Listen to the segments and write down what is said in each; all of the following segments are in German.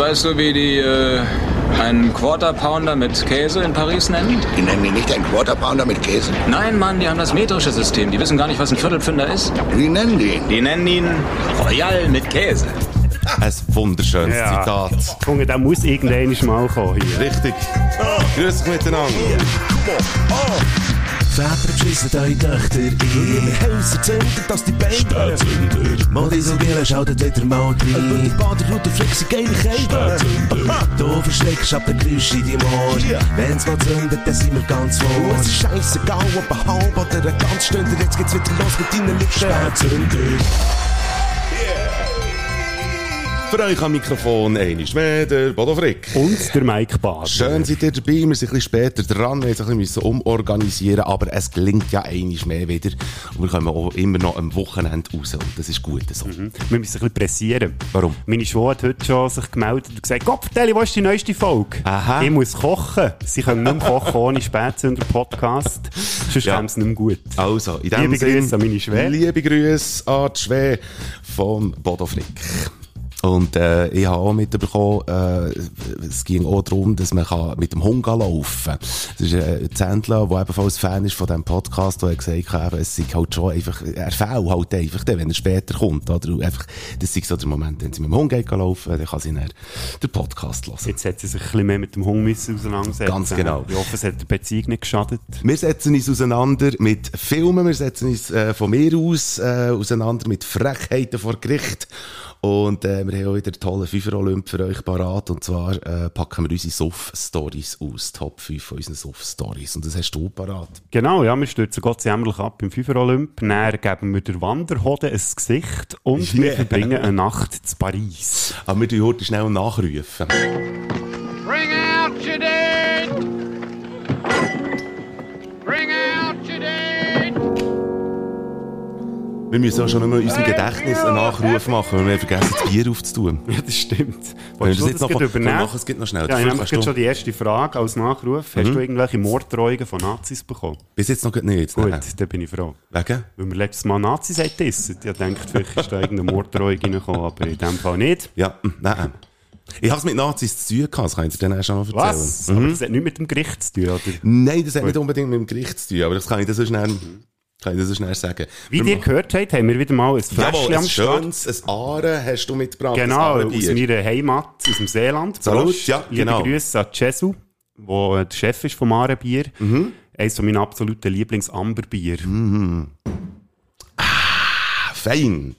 Weißt du, wie die äh, einen Quarter Pounder mit Käse in Paris nennen? Die nennen ihn nicht einen Quarter Pounder mit Käse. Nein, Mann, die haben das metrische System. Die wissen gar nicht, was ein Viertelpfünder ist. Wie nennen die ihn? Die nennen ihn Royal mit Käse. Ein wunderschönes Ja. Zitat. Finde, der muss irgendwann mal kommen hier. Richtig. Grüß dich miteinander. Väter beschissen eure Töchter in ihre Häuser zünden, dass die Beine Spätzünder Modisogele schaltet wieder mal rein Und die Baderroute flexen geile Kälte Du verschreckst ab der Geräusche in deinem Ohr Wenn's mal zündet, dann sind wir ganz vor. Es ist scheissegal, ob ein halb oder ein ganz Stünder Jetzt geht's wieder los mit deinen Lippen. Spätzünder Für euch am Mikrofon einmal mehr der Bodo Frick. Und der Mike Bader. Schön seid ihr dabei. Wir sind ein bisschen später dran. Wir mussten ein bisschen umorganisieren, aber es gelingt ja einmal mehr wieder. Und wir kommen auch immer noch am Wochenende raus. Und das ist gut so. Wir müssen ein bisschen pressieren. Warum? Meine Schwester hat heute schon sich gemeldet und gesagt, Gott, Telly, wo ist die neueste Folge? Aha. Ich muss kochen. Sie können nicht mehr kochen ohne Spätzünder-Podcast. Sonst Ja. käme es nicht mehr gut. Also, in dem Liebe Grüße an meine Schwäche. Liebe Grüße an die Schwäche vom Bodo Frick. Und äh, ich habe auch mitbekommen, äh, es ging auch darum, dass man kann mit dem Hund laufen Das ist äh, ein Zändler, der ebenfalls Fan ist von diesem Podcast, der gesagt hat, es sei halt schon einfach, er fehlt halt einfach wenn er später kommt. Oder? Einfach, das ist so der Moment, wenn sie mit dem Hund laufen, dann kann sie dann den Podcast hören. Jetzt hat sie sich ein bisschen mehr mit dem Hund müssen auseinandersetzen. Ganz genau. Ich hoffe, es hat der Beziehung nicht geschadet. Wir setzen uns auseinander mit Filmen, wir setzen uns äh, von mir aus äh, auseinander mit Frechheiten vor Gericht. Und äh, wir haben auch wieder einen tollen Fünfer-Olymp für euch parat. Und zwar äh, packen wir unsere Suff-Stories aus. Top 5 von unseren Suff-Stories. Und das hast du parat. Genau, ja, wir stürzen Gott jämmerlich ab im Fünfer Olymp. Dann geben wir der Wanderhode ein Gesicht und wir Yeah. verbringen eine Nacht zu Paris. Aber wir tun heute schnell nachrufen. Wir müssen auch schon in unserem Gedächtnis einen Nachruf machen, weil wir vergessen, das Bier aufzutun. Ja, das stimmt. Wenn du das jetzt noch übernehmen? machen, es geht noch schnell. Ja, ich habe schon die erste Frage als Nachruf. Hast du irgendwelche Morddrohungen von Nazis bekommen? Bis jetzt noch nicht. Gut, Nein. dann bin ich froh. Wegen? Weil wir letztes Mal Nazis dissen. Ich dachte, vielleicht ist da irgendeine Morddrohung reingekommen, aber in dem Fall nicht. Ja, mm, nein. Ich habe es mit Nazis zu tun gehabt, das kann ich dir dann auch schon noch erzählen. Was? Aber das hat nichts mit dem Gericht zu tun, oder? Nein, das hat nicht unbedingt mit dem Gericht zu tun, aber das kann ich dir so schnell, kann ich so schnell sagen. Wie ihr gehört habt, haben wir wieder mal ein Fläschchen am ein Start. schönes, ein Aare hast du mitgebracht. Genau, aus meiner Heimat, aus dem Seeland. Salut, ja, Liebe genau. Grüße an Jesu, der der Chef ist vom Aarebier. Mhm. Eines von meinen absoluten Lieblings-Amberbier. Ah, Fein.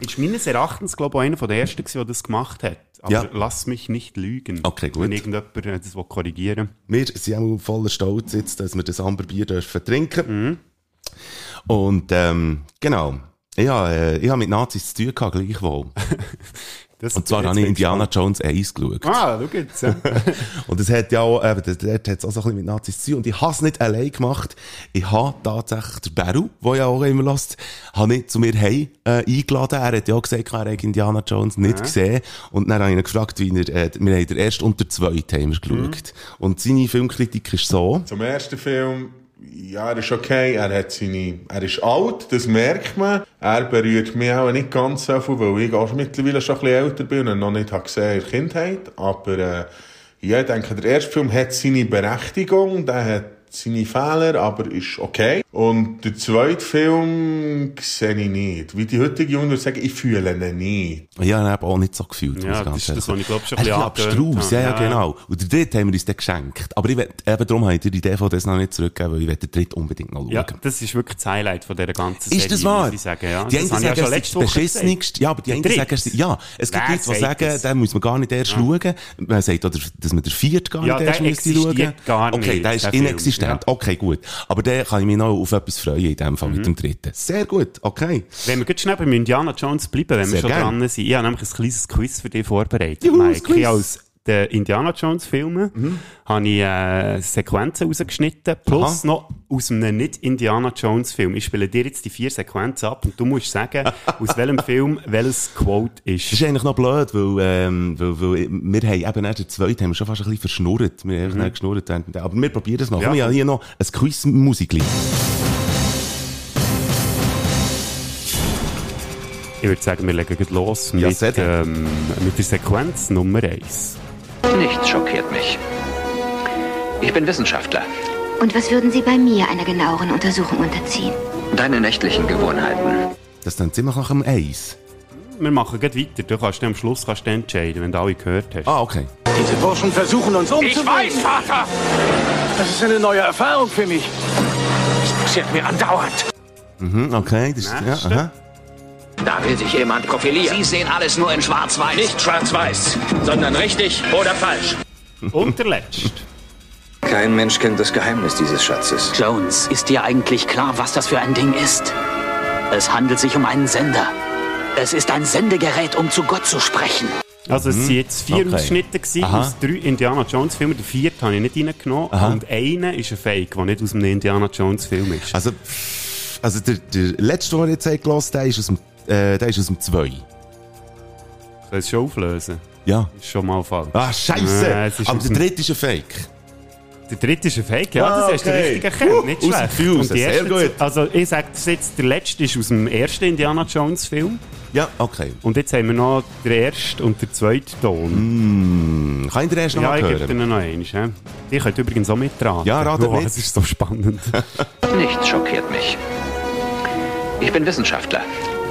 Ist meines Erachtens, glaube ich, einer von der ersten, der das gemacht hat. Aber Ja. lass mich nicht lügen. Okay, gut. Wenn irgendjemand äh, das will korrigieren Wir sind auch voller Stolz jetzt, dass wir das Amberbier dürfen trinken. Mhm. Und, ähm, genau. Ja, äh, ich habe mit Nazis zu tun gehabt, gleichwohl. das Und zwar habe ich Indiana Jones 1 geschaut. Ah, schau jetzt. ja. Und das hat ja auch, eben, dort hat es auch so ein bisschen mit Nazis zu tun. Und ich habe es nicht allein gemacht. Ich habe tatsächlich den Beru, der ja auch immer lässt, habe nicht zu mir heim äh, eingeladen. Er hat ja auch gesagt, er hat Indiana Jones nicht gesehen. Und dann habe ich ihn gefragt, wie er, äh, wir haben den ersten und den zweiten haben wir geschaut. Und seine Filmkritik ist so, Zum ersten Film, ja, er ist okay, er hat seine, er ist alt, das merkt man. Er berührt mich auch nicht ganz so viel, weil ich auch mittlerweile schon ein bisschen älter bin und noch nicht habe gesehen in der Kindheit. Aber, äh, ja, ich denke, der erste Film hat seine Berechtigung, der hat seine Fehler, aber ist okay. Und der zweite Film sehe ich nicht. Wie die heutige Jungen sagen, ich fühle ihn nicht. ich habe ihn eben auch nicht so gefühlt. Ja, muss ich das ganz ist das, was ich, glaub, schon ein ist bisschen abstrus, ja, ja. Ja, genau. Und den dritten haben wir uns dann geschenkt. Aber ich will, eben darum habe ich dir die DVD noch nicht zurückgegeben, weil ich will den dritten unbedingt noch schauen. Ja, das ist wirklich das Highlight von dieser ganzen Ist das wahr? sagen. Ja, die das einen sagen, ja es schon ist beschissenigste. Ja, aber die einen sagen, ja, es gibt Leute, die sagt sagen, das? den muss man gar nicht erst schauen. Man sagt, dass man den vierten gar Ja, nicht erst der müsste schauen. existiert gar Okay, nicht, der ist inexistent. Ja. Okay, gut. Aber der kann ich mich noch auf etwas freuen in dem Fall Mhm. mit dem dritten. Sehr gut, okay. Wenn wir gut schnell beim Indiana Jones bleiben, wenn Sehr wir schon gern. dran sind. Ich habe nämlich ein kleines Quiz für dich vorbereitet, Juhu, Mike. Quiz. Ich aus den Indiana Jones Filmen Mhm. habe ich äh, Sequenzen rausgeschnitten, plus Aha. noch aus einem nicht-Indiana Jones Film. Ich spiele dir jetzt die vier Sequenzen ab und du musst sagen, aus welchem Film welches Quote Das ist. ist eigentlich noch blöd, weil, ähm, weil, weil wir haben eben nach der zweiten haben wir schon fast ein bisschen verschnurrt. Wir haben mhm. geschnurrt. Aber wir probieren es noch. Ja. Komm, ich habe hier noch ein Quiz-Musikli. Ich würde sagen, wir legen los Ja, mit, gerne. ähm, mit der Sequenz Nummer 1. Nichts schockiert mich. Ich bin Wissenschaftler. Und was würden Sie bei mir einer genaueren Untersuchung unterziehen? Deine nächtlichen Gewohnheiten. Das ist dann ziemlich nach dem Eis. Wir machen gleich weiter. Du kannst am Schluss kannst entscheiden, wenn du alle gehört hast. Ah, okay. Diese Burschen versuchen uns umzubringen. Ich weiß, Vater! Das ist eine neue Erfahrung für mich. Es passiert mir andauernd. Mhm, okay. Das ist, ja, Nächste. aha. Da will sich jemand profilieren. Sie sehen alles nur in Schwarz-Weiß. Nicht schwarz-weiß, sondern richtig oder falsch. Und der letzte. Kein Mensch kennt das Geheimnis dieses Schatzes. Jones, ist dir eigentlich klar, was das für ein Ding ist? Es handelt sich um einen Sender. Es ist ein Sendegerät, um zu Gott zu sprechen. Also es waren jetzt vier Okay. Ausschnitte gewesen aus drei Indiana Jones Filmen. Den vierten habe ich nicht reingenommen. Aha. Und einer ist ein Fake, der nicht aus einem Indiana Jones Film ist. Also, also der, der letzte, den wir jetzt gehört, der ist aus dem, äh, der ist aus dem 2. Soll ich es schon auflösen? Ja. Ist schon mal falsch. Ah, scheiße! Äh, ist Aber der dritte ist ein Fake. Der dritte ist ein Fake, ja, Ah, das hast du okay. richtig erkannt. Uh, nicht aus dem schlecht. Raus, Und die sehr ersten- gut. Also ich sage das jetzt, der letzte ist aus dem ersten Indiana Jones Film. Ja, okay. Und jetzt haben wir noch den ersten und den zweiten Ton. Hm, kann ich den erst noch Ja, mal ich gebe hören? dir noch einen. Ja. Ihr könnt übrigens auch mitraten. Ja, ratet oh, mit. Das ist so spannend. Nichts schockiert mich. Ich bin Wissenschaftler.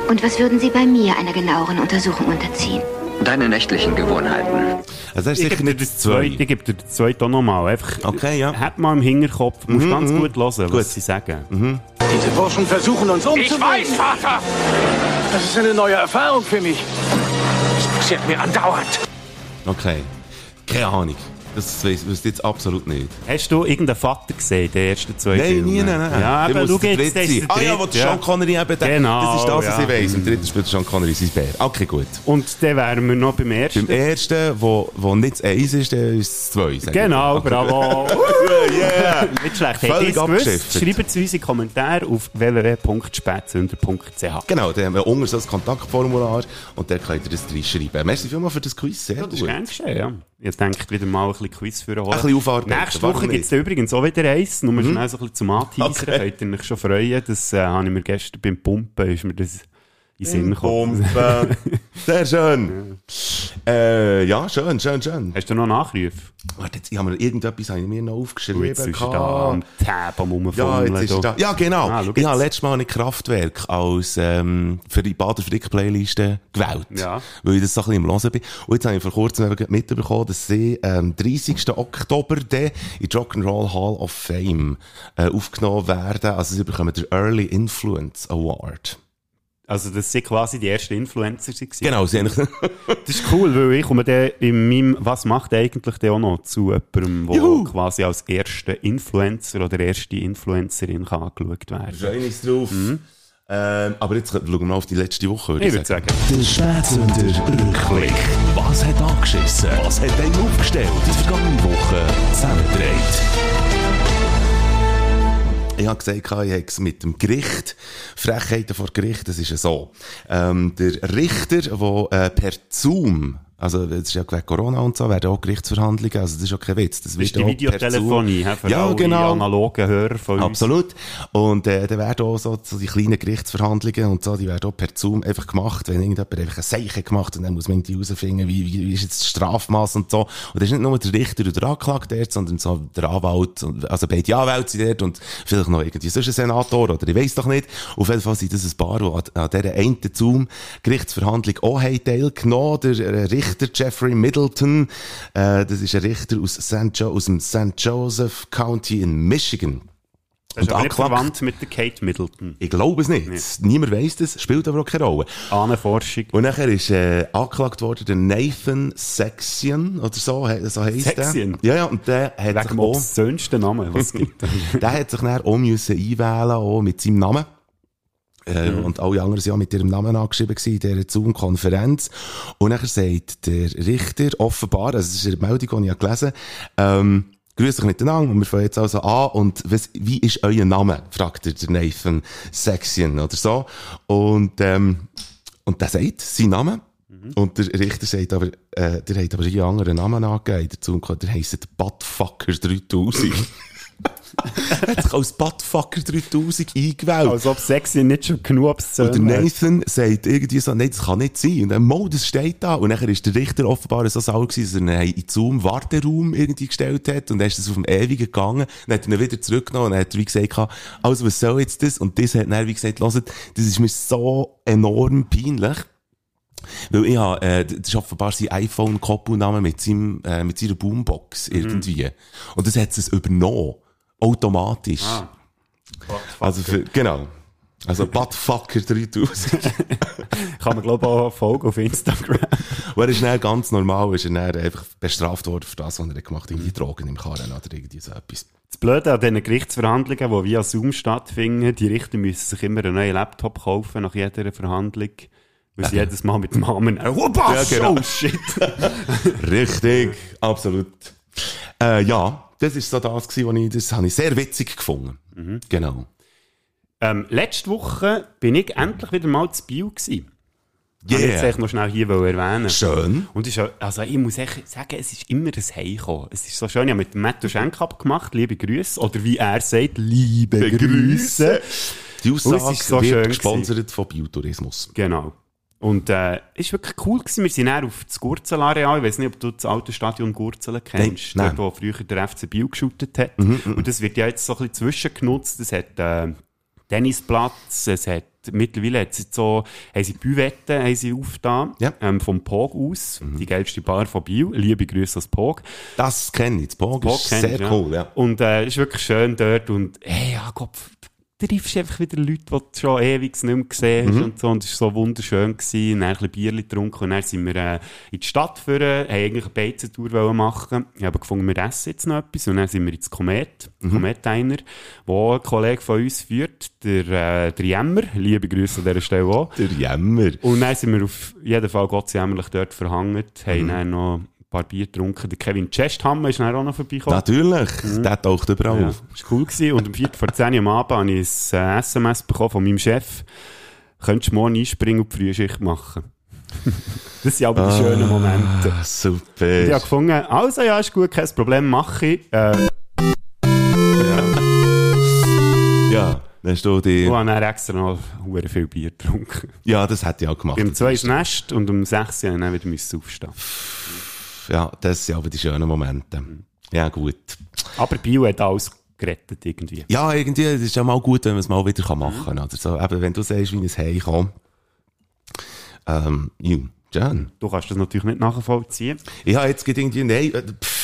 Und was würden Sie bei mir einer genaueren Untersuchung unterziehen? Deine nächtlichen Gewohnheiten. Also das ich sicher gebe dir nicht das zweiten, 2. ich gebe dir den zweiten auch nochmal. Einfach, Okay, ja. Hat mal im Hinterkopf, musst ganz gut hören, Gut. was sie sagen. Diese Burschen versuchen uns umzubringen. Ich weiß, Vater! Das ist eine neue Erfahrung für mich. Es passiert mir andauernd. Okay. Keine Ahnung. Das weiss wüsste ich jetzt absolut nicht. Hast du irgendeinen Vater gesehen, die ersten zwei Nein, Filme? nie, nein, nein. Ja, Der aber schau jetzt, das ist der Ah ja, wo der Sean Connery eben, der, Genau, das ist das, was ja. ich weiss. Im dritten spielt Sean Connery sein Bär. Okay, gut. Und dann wären wir noch beim ersten. Beim ersten, wo, wo nicht das Eins ist, der ist das Zwei. sag ich. Genau, Okay. bravo. yeah. Nicht schlecht. Habt Völlig ihr es gewusst? abgeschifft. Schreibt es uns in Kommentare auf www.spätzünder.ch. Genau, da haben wir unten so ein Kontaktformular und da könnt ihr das reinschreiben. Merci vielmals für das Quiz, sehr Ja, das ist gut. gern geschehen, ja. Ich denke wieder mal ein bisschen Quiz für Ein bisschen aufarbeiten, Nächste Woche gibt es übrigens auch wieder eins. Nur schnell so ein bisschen zum Anteasern. Okay. Könnt ihr euch schon freuen. Das äh, habe ich mir gestern beim Pumpen ist mir das in Sinn gekommen. Pumpen. Sehr schön. Äh, ja, schön, schön, schön. Hast du noch Nachrufe? Warte, jetzt, ich habe mir irgendetwas habe ich mir noch aufgeschrieben. Du, jetzt ist er da am Tab am Ja, Rumfummeln. jetzt ist da. Ja, genau. Ah, ich habe letztes Mal ein Kraftwerk als ähm, für die Bader Frick Playliste gewählt. Ja. Weil ich das so ein bisschen im Hören bin. Und jetzt habe ich vor kurzem mitbekommen, dass sie ähm, 30. Oktober dann in die Rock'n'Roll Hall of Fame äh, aufgenommen werden. Also sie bekommen den Early Influence Award. Also das sind quasi die ersten Influencer. gewesen. Genau, sie haben Das ist cool, weil ich komme dann in meinem «Was macht eigentlich der auch noch?» zu jemandem, der Juhu. quasi als erster Influencer oder erste Influencerin kann angeschaut werden Schönes drauf. Ähm, aber jetzt schauen wir mal auf die letzte Woche. würde Ich würde sagen, Der Spätzünder Rückblick. Was hat angeschissen? Was hat einen aufgestellt? Die vergangene Woche zusammengedreht. Ich habe gesagt, ich habe es mit dem Gericht, Frechheiten vor Gericht, das ist ja so. Ähm, der Richter, der äh, per Zoom, also es ist ja wegen Corona und so, werden auch Gerichtsverhandlungen, also das ist ja kein Witz. Das das ist die Videotelefonie hä, für Ja, genau. analogen Hörer von uns. Absolut. Und äh, dann werden auch so, so die kleinen Gerichtsverhandlungen und so, die werden auch per Zoom einfach gemacht, wenn irgendjemand einfach ein Zeichen gemacht und dann muss man irgendwie herausfinden, wie, wie, wie ist jetzt das Strafmaß und so. Und das ist nicht nur der Richter und der Anklagte dort, sondern so der Anwalt, und- also beide Anwälte sind dort und vielleicht noch irgendwie sonst ein Senator oder ich weiß doch nicht. Auf jeden Fall sind das ein paar, die an, an dieser einen Zoom-Gerichtsverhandlung auch haben teilgenommen. Der äh, Richter Jeffrey Middleton, äh, das ist ein Richter aus, St. Jo aus dem St. Joseph County in Michigan. Das ist Und angeklagt- verwandt mit der Kate Middleton. Ich glaube es nicht. Niemand weiss das, spielt aber auch keine Rolle. Ahnenforschung. Und nachher ist äh, angeklagt worden der Nathan Sexion oder so, so heisst Sexion? der. Ja, ja, und der hat Wegen sich auch, obszönsten Namen, was es gibt. der hat sich dann auch müssen einwählen, auch mit seinem Namen. Äh, Und alle anderen sind ja mit ihrem Namen angeschrieben in dieser Zoom-Konferenz. Und nachher sagt der Richter offenbar, also das ist eine Meldung, die ich gelesen habe, ähm, Grüß euch miteinander und wir fangen jetzt also an und was, wie ist euer Name? fragt der der Nathan Sexion oder so. Und, ähm, und der sagt seinen Namen. Und der Richter sagt aber, äh, der hat aber einen anderen Namen angegeben dazu und der heisst Buttfucker 3000. hat sich als Buttfucker 3000 eingewählt. Als ob Sexy nicht schon genug obszön Und der. Nathan sagt irgendwie so, nein, das kann nicht sein. Und dann, Mo, das steht da. Und dann ist der Richter offenbar so sauer gewesen, dass er ihn in Zoom Warteraum irgendwie gestellt hat. Und dann ist das auf dem Ewigen gegangen. Dann hat er ihn wieder zurückgenommen. Und dann hat er wie gesagt, also was soll jetzt das? Und das hat dann wie gesagt, hört, das ist mir so enorm peinlich. Weil ich habe, äh, das ist offenbar sein iPhone-Koppelname mit seinem, äh, mit seiner Boombox irgendwie. Und das hat es übernommen. Automatisch. Ah. Also für, genau. Also Buttfucker 3000. Kann man, glaube ich, auch folgen auf Instagram. Und er ist dann ganz normal, ist er dann einfach bestraft worden für das, was er gemacht hat, irgendwie Drogen im Karren oder irgendwie so etwas. Das Blöde an diesen Gerichtsverhandlungen, die via Zoom stattfinden, die Richter müssen sich immer einen neuen Laptop kaufen nach jeder Verhandlung. Weil sie Ja. jedes Mal mit dem oh, was? Ja, genau. oh shit. Richtig, absolut. Äh, ja, das ist so das gewesen, was ich, das habe ich sehr witzig gefunden. Genau. ähm, letzte Woche bin ich endlich wieder mal zu Bio gewesen. Yeah. Ich jetzt noch schnell hier erwähnen. Schön. Und ja- also ich muss echt sagen, es ist immer ein Heimkommen. Es ist so schön, ich habe mit Matthew Schenk abgemacht, liebe Grüße. Oder wie er sagt, liebe Grüße. Die Und es Aussage ist so wird schön gesponsert von Biotourismus. Genau. Und äh, es war wirklich cool. Gewesen. Wir sind dann auf das Gurzel-Areal. Ich weiß nicht, ob du das alte Stadion Gurzelen kennst. Nein, Dort, wo früher der FC Biel geschootet hat. Mhm, Und das wird ja jetzt so ein bisschen zwischengenutzt. Es hat äh, Tennisplatz, es hat mittlerweile hat es jetzt so, haben sie Büwetten haben sie aufgetan, Ja. Mhm. ähm, vom Pog aus, die geilste Bar von Biel. Liebe Grüße ans Pog. Das kenne ich. Das Pog Pog ist sehr ja. cool, ja. Und äh, ist wirklich schön dort und hey, ja Gott, triffst einfach wieder Leute, die du schon ewig nicht mehr gesehen hast Mhm. und so und es war so wunderschön gewesen. Dann ein bisschen Bierchen getrunken und dann sind wir äh, in die Stadt führen, haben eigentlich eine Beizentour machen. Ich habe gefunden, wir essen jetzt noch etwas und dann sind wir ins Komet, Mhm. Komet einer, wo ein Kollege von uns führt, der, äh, der Jammer, liebe Grüße an dieser Stelle auch. Der Jammer. Und dann sind wir auf jeden Fall Gott sei Dank dort verhangen, haben Mhm. dann noch paar Bier getrunken. Der Kevin Chesthammer ist dann auch noch vorbeigekommen. Natürlich, der taucht überall Ja, auf. das war cool. Gewesen. Und um 4 vor 10 Uhr am Abend habe ich ein äh, SMS bekommen von meinem Chef. Könntest du morgen einspringen und die Frühschicht machen? das sind aber die schönen Momente. Ah, Und super. ich habe gefunden, also ja, ist gut, kein Problem, mache ich. Äh, Ja, dann hast du die, und dann extra noch hure viel Bier getrunken. ja, das hätte ich auch gemacht. Um 2 ins Nest und um 6 Uhr dann wieder aufstehen. Ja, das sind aber die schönen Momente. Ja, gut. Aber Bio hat alles gerettet irgendwie. Ja, irgendwie, es ist ja mal gut, wenn man es mal wieder machen kann. Oder so. Eben, wenn du sagst, wie es heimkommt. Ähm, ja, schön. Du kannst das natürlich nicht nachvollziehen. Habe jetzt gerade irgendwie, nein, äh, pff,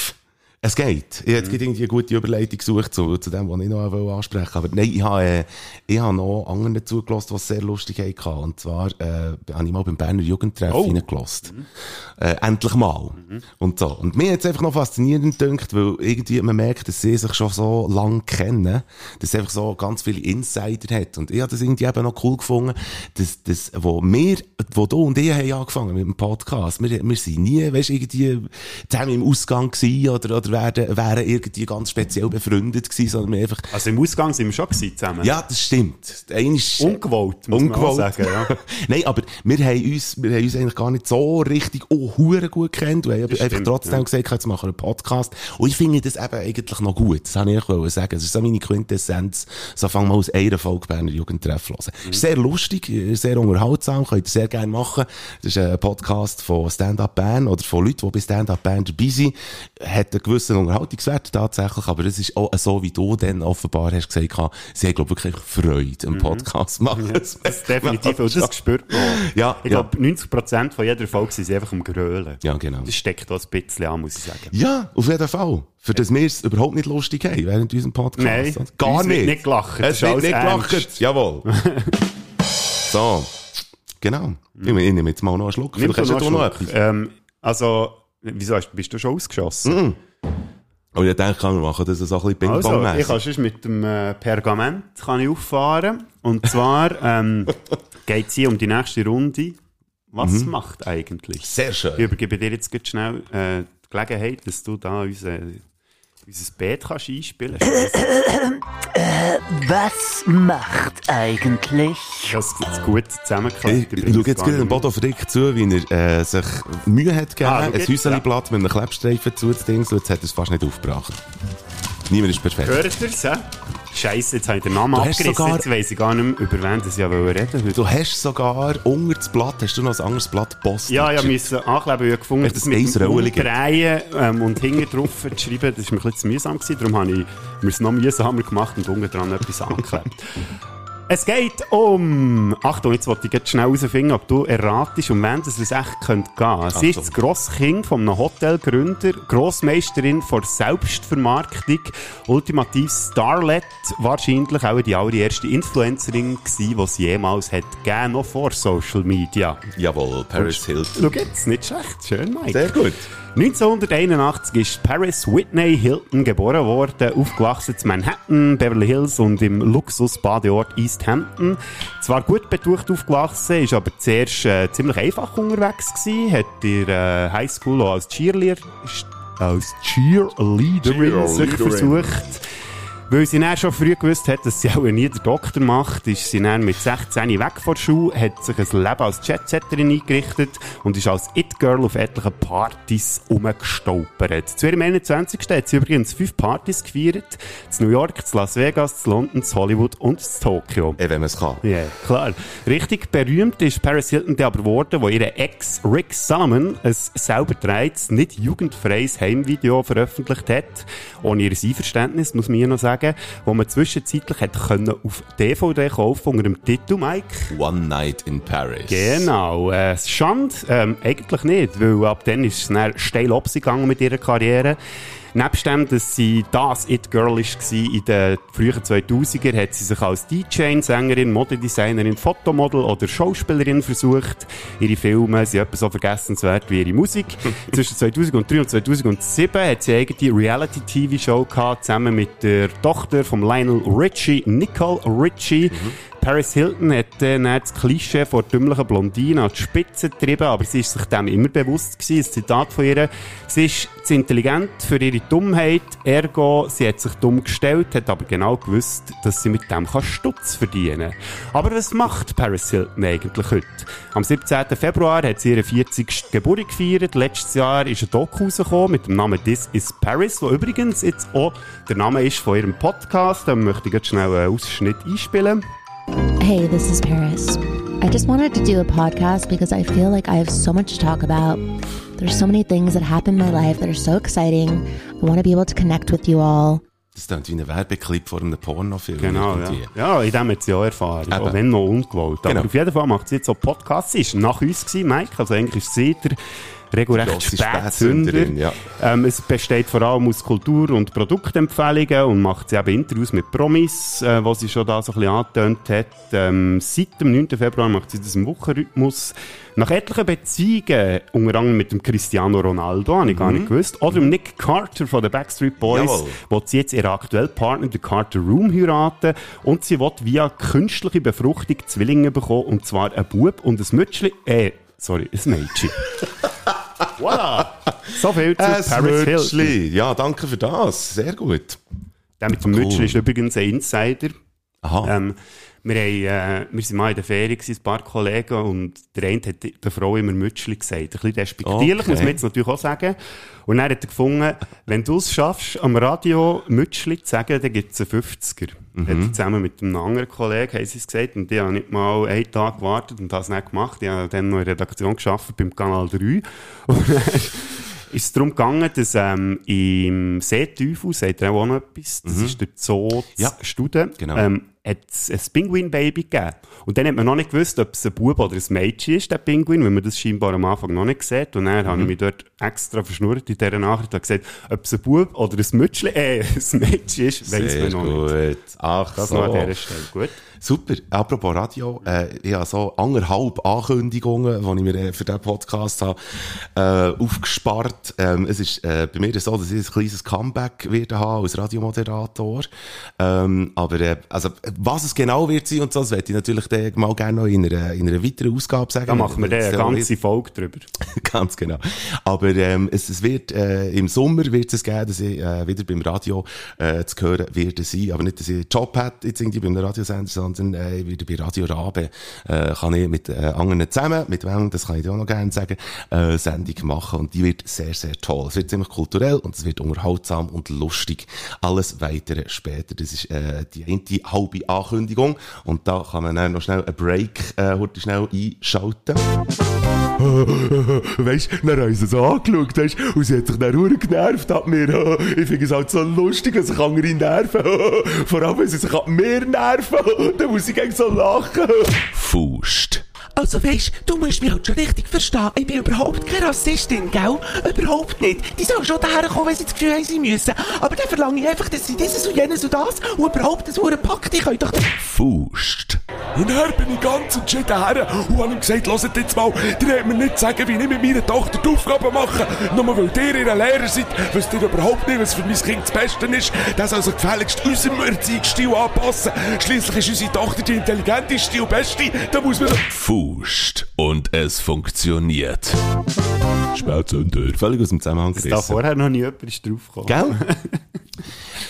es geht. Ich habe gerade irgendwie eine gute Überleitung gesucht zu, zu dem, was ich noch ansprechen wollte. Aber nein, ich habe, äh, ich habe noch anderen zugelassen, die es sehr lustig hatten. Und zwar, äh, habe ich mal beim Berner Jugendtreff Oh. reingelassen. Äh, endlich mal. Und so. Und mir hat es einfach noch faszinierend gedacht, weil irgendwie man merkt, dass sie sich schon so lange kennen, dass es einfach so ganz viele Insider hat. Und ich habe das irgendwie eben noch cool gefunden, dass, dass, wo wir, wo du und ich haben angefangen mit dem Podcast, wir, wir sind nie, weißt, irgendwie zusammen im Ausgang gewesen oder, oder wären, wären irgendwie ganz speziell befreundet gewesen, sondern wir einfach, Also im Ausgang sind wir schon gewesen zusammen. ja, das stimmt. Ist, Ungewollt, muss man auch sagen. Ja. Nein, aber wir haben uns, wir haben uns eigentlich gar nicht so richtig, oh, hure gut kennt. Und haben Das einfach stimmt, trotzdem ja. gesagt, jetzt machen wir einen Podcast. Und ich finde das eben eigentlich noch gut. Das wollte ich eigentlich sagen. Das ist so meine Quintessenz. So fangen wir aus einer Folge Berner Jugendtreff hören. Mhm. Ist sehr lustig, sehr unterhaltsam, könnt ihr sehr gerne machen. Das ist ein Podcast von Stand-Up Bern oder von Leuten, die bei Stand-Up Bern dabei sind. Hat einen gewissen Unterhaltungswert tatsächlich, aber es ist auch so, wie du dann offenbar hast gesagt, hast, sie haben, glaube ich, wirklich Freude am Podcast zu machen. Mhm. Das ist definitiv, und das spürt man. Ja, ich ja. glaube, 90% von jeder Folge sind sie einfach am Grölen. Ja, genau. Das steckt auch ein bisschen an, muss ich sagen. Ja, auf jeden Fall. Für das wir es überhaupt nicht lustig haben während unserem Podcast. Nein, gar uns wird nicht. nicht gelacht, das Es ist wird nicht ernst. gelacht. Jawohl. so. Genau. Ich nehme- ich nehme jetzt mal noch einen Schluck. Nimm Vielleicht hast du noch noch etwas. ähm, Also, wieso hast, bist du schon ausgeschossen? Aber ich denke, wir machen das so ein bisschen Also, ich kann sonst mit dem äh, Pergament kann ich auffahren. Und zwar ähm, geht es hier um die nächste Runde. Was Mhm. macht eigentlich? Sehr schön. Ich übergebe dir jetzt ganz schnell äh, die Gelegenheit, dass du da unser, unser Beet kannst einspielen kannst. Was macht eigentlich? Das ist gut Ich, zusammengeklappt. ich schaue jetzt gerade Bodo Frick zu, wie er äh, sich Mühe hat gegeben, Ah, ein jetzt, Häuserli-Blatt mit einem Klebstreifen zuzudingen, so jetzt hat er es fast nicht aufgebracht. Niemand ist perfekt. Hört ihr's, hä? Scheisse, jetzt habe ich den Namen abgerissen. sogar- Jetzt weiss ich gar nicht mehr, über wen ich ja reden wollte. Du hast sogar unter das Blatt, hast du noch ein anderes Blatt Post? Ja, ja, müssen ankleben, weil ich gefunden Echt, das mit dem. Umdrehen ähm, und hinten drauf zu schreiben, das war mir ein bisschen zu mühsam gewesen. Darum habe ich mir es noch mühsamer gemacht und unten dran etwas angeklebt. Es geht um... Achtung, jetzt wollte ich jetzt schnell herausfinden, ob du erratest, um wen es echt könnte gehen. Sie ist das Grosskind von einem Hotelgründer, Grossmeisterin vor Selbstvermarktung, ultimativ Starlet, wahrscheinlich auch die allererste Influencerin gewesen, die es jemals hat gegeben, noch vor Social Media. Jawohl, Paris Hilton. Schau jetzt, nicht schlecht. Schön, Mike. Sehr gut. 1981 ist Paris Whitney Hilton geboren worden, aufgewachsen in Manhattan, Beverly Hills und im Luxusbadeort East Hampton. Zwar gut betucht aufgewachsen, ist aber zuerst äh, ziemlich einfach unterwegs gewesen, hat in der äh, Highschool auch als Cheerleader, als Cheerleaderin sich Cheerleaderin. versucht. Weil sie dann schon früh gewusst hat, dass sie auch nie den Doktor macht, ist sie dann mit 16 weg von der Schule, hat sich ein Leben als Jetsetterin eingerichtet und ist als It-Girl auf etlichen Partys rumgestolpert. Zu ihrem 21. hat sie übrigens fünf Partys gefeiert. Zu New York, zu Las Vegas, zu London, zu Hollywood und zu Tokio. Eh, wenn man es kann. Ja, klar. Richtig berühmt ist Paris Hilton aber geworden, wo ihre Ex Rick Salomon ein selber dreht, nicht jugendfreies Heimvideo veröffentlicht hat. Ohne ihr Einverständnis, muss man hier noch sagen. Wo man zwischenzeitlich hat können auf DVD kaufen unter dem Titel Mike. One Night in Paris. Genau. Äh, Schande? Ähm, eigentlich nicht, weil ab dann ist es steil abgegangen mit ihrer Karriere. Nebst dem, dass sie das It-Girl war in den frühen 2000er, hat sie sich als DJ, Sängerin, Modedesignerin, Fotomodel oder Schauspielerin versucht. Ihre Filme sind etwa so vergessenswert wie ihre Musik. Zwischen 2003 und 2007 hat sie eine eigene Reality-TV-Show gehabt, zusammen mit der Tochter von Lionel Richie, Nicole Richie. Paris Hilton hat dann das Klischee von dümmlichen Blondine an die Spitze getrieben, aber sie ist sich dem immer bewusst gewesen. Ein Zitat von ihr. Sie ist zu intelligent für ihre Dummheit, ergo, sie hat sich dumm gestellt, hat aber genau gewusst, dass sie mit dem kann Stutz verdienen. Aber was macht Paris Hilton eigentlich heute? Am 17. Februar hat sie ihren 40. Geburtstag gefeiert. Letztes Jahr ist ein Doku rausgekommen mit dem Namen This is Paris, wo übrigens jetzt auch der Name ist von ihrem Podcast. Da möchte ich jetzt schnell einen Ausschnitt einspielen. Hey, this is Paris. I just wanted to do a podcast because I feel like I have so much to talk about. There's so many things that happen in my life that are so exciting. I want to be able to connect with you all. Das klingt wie ein Werbeclip vor einem Pornofilm. Genau, ja. Ja, in dem hat sie auch Erfahrung. Eben. Auch wenn noch ungewollt. Aber Genau. auf jeden Fall macht sie jetzt so Podcasts. Sie ist nach uns gewesen, Mike. Also eigentlich ist sie der regelrecht. Spätzünderin, ja. Ähm, es besteht vor allem aus Kultur- und Produktempfehlungen und macht sie eben Interviews mit Promis, äh, was sie schon da so ein bisschen angetönt hat. Ähm, seit dem 9. Februar macht sie das im Wochenrhythmus. Nach etlichen Beziehungen, unter anderem mit dem Cristiano Ronaldo, habe ich gar nicht gewusst, oder dem Nick Carter von den Backstreet Boys, will sie jetzt ihren aktuellen Partner, den Carter Room, heiraten und sie will via künstliche Befruchtung Zwillinge bekommen, und zwar ein Bub und ein Mütschli, äh, sorry, ein Mädchen. voilà! So viel zu Ein Paris Hilton. Mütschli. Ja, danke für das. Sehr gut. Der mit dem Cool. Mütschli ist übrigens ein Insider. Aha. Ähm, wir, haben, äh, wir sind mal in der Ferien, gewesen, ein paar Kollegen, und der eine hat der Frau immer Mütschli gesagt. Ein bisschen despektierlich, Okay. muss man jetzt natürlich auch sagen. Und dann hat er gefunden, wenn du es schaffst, am Radio Mütschli zu sagen, dann gibt es einen 50er. Mhm. Hat er zusammen mit einem anderen Kollegen, haben sie es gesagt, und die haben nicht mal einen Tag gewartet und das nicht gemacht. Die haben dann noch in der Redaktion geschafft beim Kanal 3. Und ist es darum gegangen, dass ähm, im Seeteufel, sagt er auch noch etwas, das ist der Zoo Mhm. Ja. Studen, Genau. ähm, hat es ein Pinguin-Baby gegeben. Und dann hat man noch nicht gewusst, ob es ein Bub oder ein Mädchen ist, der Pinguin, weil man das scheinbar am Anfang noch nicht sieht. Und dann habe ich mich dort extra verschnurrt in dieser Nachricht und gesagt, ob es ein Bub oder ein Mütschli, äh, ein Mädchen ist, weiss Sehr man noch nicht. gut. Ach Das so. an dieser Stelle. Gut. Super. Apropos Radio, äh, ich habe so anderthalb Ankündigungen, die ich mir äh, für diesen Podcast habe, äh, aufgespart. Ähm, es ist äh, bei mir so, dass ich ein kleines Comeback werde haben als Radiomoderator. Ähm, aber äh, also, was es genau wird sein und so, das werde ich natürlich dann mal gerne noch in einer, in einer weiteren Ausgabe sagen. Da machen wir dann eine ganze Folge drüber. Ganz genau. Aber ähm, es, es wird äh, im Sommer wird es geben, dass ich äh, wieder beim Radio äh, zu hören werde sein. Aber nicht, dass ich einen Job hätte jetzt irgendwie beim Radiosender, sondern äh, wieder bei Radio Rabe äh, kann ich mit äh, anderen zusammen, mit wem, das kann ich dir auch noch gerne sagen, äh, Sendung machen und die wird sehr, sehr toll. Es wird ziemlich kulturell und es wird unterhaltsam und lustig. Alles weitere später. Das ist äh, die eine halbe Ankündigung und da kann man dann noch schnell einen Break äh, schnell einschalten. weißt du, dann haben sie so angeschaut, weißt und sie hat sich dann verdammt genervt ab mir. Ich finde es halt so lustig, dass sich andere nerven. Vor allem, wenn sie sich an mir nerven, dann muss ich gegen so lachen. Faust. Also weisst, du musst mich halt schon richtig verstehen. Ich bin überhaupt keine Rassistin, gell? Überhaupt nicht. Die sollen schon daher kommen, wenn sie das Gefühl haben, sie müssen. Aber dann verlange ich einfach, dass sie dieses und jenes und das und überhaupt das Uhren packt. Ich kann doch... Faust. Und dann bin ich ganz entschieden her und habe ihm gesagt, hört jetzt mal, ihr wollt mir nicht sagen, wie ich mit meiner Tochter die Aufgaben mache. Nur weil ihr ihr Lehrer seid, wisst ihr überhaupt nicht, was für mein Kind das Beste ist. Das soll sich gefälligst unserem Erziehungsstil anpassen. Schliesslich ist unsere Tochter die intelligenteste und beste. Da muss man... Faust. Und es funktioniert. Spätzünder. Völlig aus dem Zusammenhang Dass da vorher noch nie jemand ist draufgekommen. Gell?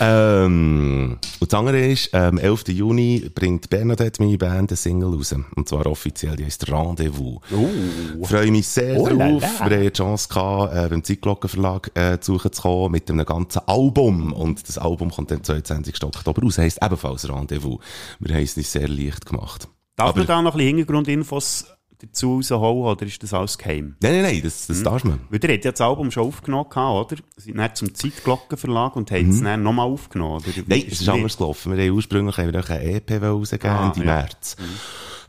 ähm, und das andere ist, ähm, 11. Juni bringt Bernadette, meine Band, eine Single raus. Und zwar offiziell, die heisst Rendezvous. Oh. Freue mich sehr Oh drauf. la. Wir haben die Chance gehabt, äh, beim Zeitglockenverlag äh, zu suchen zu kommen mit einem ganzen Album. Und das Album kommt dann 22. Oktober raus. Heisst ebenfalls Rendezvous. Wir haben es nicht sehr leicht gemacht. Darf man da noch ein bisschen Hintergrundinfos dazu rausholen, oder ist das alles geheim? Nein, nein, nein, das, das darf man. Weil ihr habt ja das Album schon aufgenommen, oder? Sie sind dann zum Zeitglockenverlag und haben es Mhm. dann nochmal aufgenommen, oder? Nein, es ist anders gelaufen. Wir haben ursprünglich haben wir eine EP rausgegeben, Ah, Ende ja. März.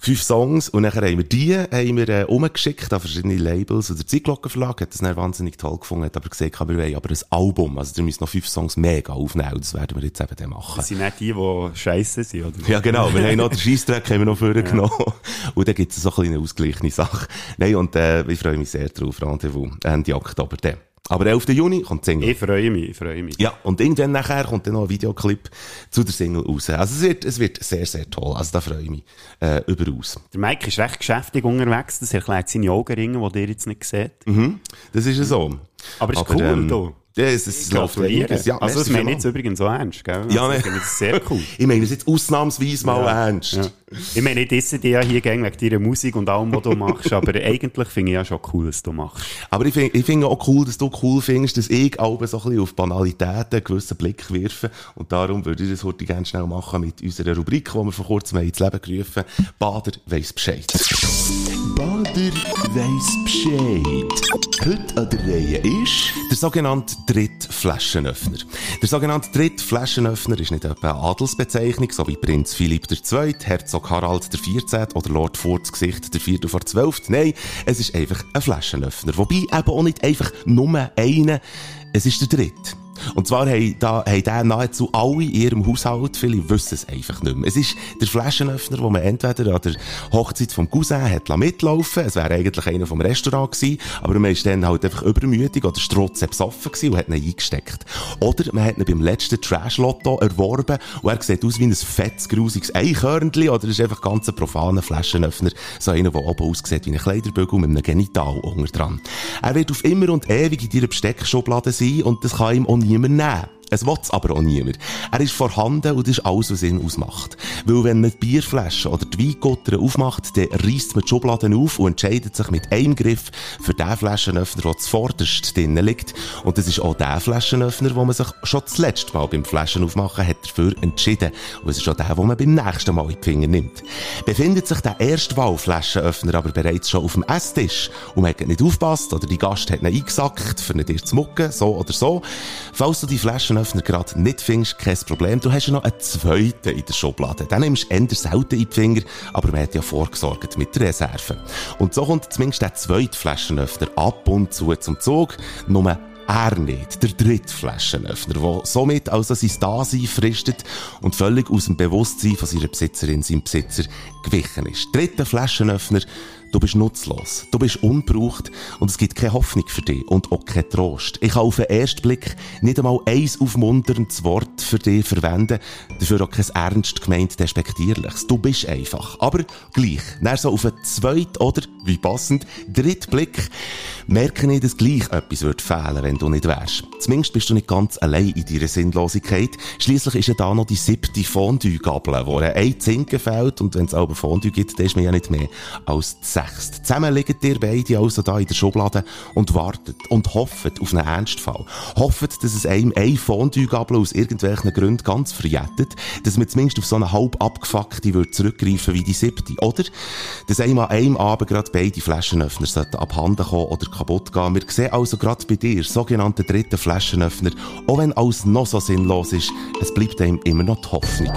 Fünf Songs und nachher haben wir die haben wir, äh, umgeschickt an verschiedene Labels. Und der Zeitglockenverlag hat das dann wahnsinnig toll gefunden, hat aber gesagt, wir wollen aber ein Album. Also, wir müssen noch fünf Songs mega aufnehmen. Und das werden wir jetzt eben dann machen. Das sind nicht die, die scheiße sind, oder? Ja, genau. Wir haben noch den Scheissdreck haben wir noch vorgenommen. Und dann gibt es so ein bisschen eine ausgeglichene Sache. Nein, und äh, ich freue mich sehr drauf. Rendezvous. Ende Oktober dann. Aber 11. Juni kommt die Single. Ich freue mich, ich freue mich. Ja, und irgendwann nachher kommt dann noch ein Videoclip zu der Single raus. Also es wird, es wird sehr, sehr toll. Also da freue ich mich äh, überaus. Der Mike ist recht geschäftig unterwegs, das erklärt seine Augenringe, die ihr jetzt nicht seht. Mhm. Das ist ja so. Aber es ist cool, du. Ja, es, es läuft gratuliere. einiges. Ja, also das meine ich jetzt übrigens so ernst, gell? Ja, also, ne. das sehr cool. Ich meine es jetzt ausnahmsweise mal Ja. ernst. Ja. Ich meine, ich disse dich ja hier gegen wegen deiner Musik und allem, was du machst, aber eigentlich finde ich ja schon cool, was du machst. Aber ich finde ich finde auch cool, dass du cool findest, dass ich auch so ein bisschen auf Banalitäten einen gewissen Blick wirfe. Und darum würde ich das heute gerne schnell machen mit unserer Rubrik, die wir vor kurzem ins Leben gerufen haben. Bader weiss Bescheid. Bader weiss Bescheid. Heute an der Reihe ist... Der sogenannte Drittflaschenöffner. Der sogenannte Drittflaschenöffner ist nicht etwa eine Adelsbezeichnung, so wie Prinz Philipp II., Herzog Harald XIV. oder Lord Furzgesicht Vierte vor Zwölft. Nein, es ist einfach ein Flaschenöffner. Wobei eben auch nicht einfach nur einer, es ist der Dritte. Und zwar haben, da, haben da nahezu alle in ihrem Haushalt, viele wissen es einfach nicht mehr. Es ist der Flaschenöffner, den man entweder an der Hochzeit vom Cousin hat mitlaufen Es wäre eigentlich einer vom Restaurant gewesen, aber man ist dann halt einfach übermütig oder strotzend besoffen gewesen und hat ihn eingesteckt. Oder man hat ihn beim letzten Trash-Lotto erworben und er sieht aus wie ein fettes, grusiges Eichhörnchen oder ist einfach ganz ein profaner Flaschenöffner. So einer, der oben aussieht wie ein Kleiderbügel mit einem Genital unten dran. Er wird auf immer und ewig in deiner Besteckschublade sein und das kann ihm auch niemand nehmen. Es will aber auch niemand. Er ist vorhanden und das ist alles, was ihn ausmacht. Weil wenn man die Bierflaschen oder die Weingutter aufmacht, dann reißt man die Schubladen auf und entscheidet sich mit einem Griff für den Flaschenöffner, der zuvorderst drinnen liegt. Und das ist auch der Flaschenöffner, wo man sich schon das letzte Mal beim Flaschenaufmachen hat dafür entschieden. Und es ist auch der, den man beim nächsten Mal in die Finger nimmt. Befindet sich der erste Flaschenöffner aber bereits schon auf dem Esstisch und man hat nicht aufgepasst oder die Gast hat ihn eingesackt, für ihn dir zu mucken, so oder so. Falls du die Flaschenöffner gerade nicht findest, kein Problem. Du hast ja noch einen zweiten in der Schublade. Den nimmst du eher selten in die Finger, aber man hat ja vorgesorgt mit der Reserve. Und so kommt zumindest der zweite Flaschenöffner ab und zu zum Zug. Nur er nicht, der dritte Flaschenöffner, der somit also sein Dasein fristet und völlig aus dem Bewusstsein von seiner Besitzerin, seinem Besitzer, gewichen ist. Dritter Flaschenöffner, Du bist nutzlos. Du bist unbraucht und es gibt keine Hoffnung für dich und auch keinen Trost. Ich kann auf den ersten Blick nicht einmal ein aufmunterndes Wort für dich verwenden, dafür auch kein ernst gemeint despektierliches. Du bist einfach. Aber gleich, nach so auf den zweiten oder, wie passend, dritten Blick, merke ich, dass gleich etwas wird fehlen, wenn du nicht wärst. Zumindest bist du nicht ganz allein in deiner Sinnlosigkeit. Schliesslich ist ja da noch die siebte Fondue-Gabel, wo ein Zinken fehlt und wenn es aber Fondue gibt, dann ist mir ja nicht mehr als die sechste. Zusammen liegen ihr beide also da in der Schublade und wartet und hofft auf einen Ernstfall. Hofft, dass es einem ein Fondue-Gabel aus irgendwelchen Gründen ganz verjettet, dass man zumindest auf so eine halb abgefuckte wird zurückgreifen wie die siebte. Oder, dass einem an einem Abend gerade beide Flaschenöffner abhanden kommen oder kaputt gehen. Wir sehen also gerade bei dir sogenannte dritten Flaschenöffner, auch wenn alles noch so sinnlos ist, es bleibt einem immer noch die Hoffnung.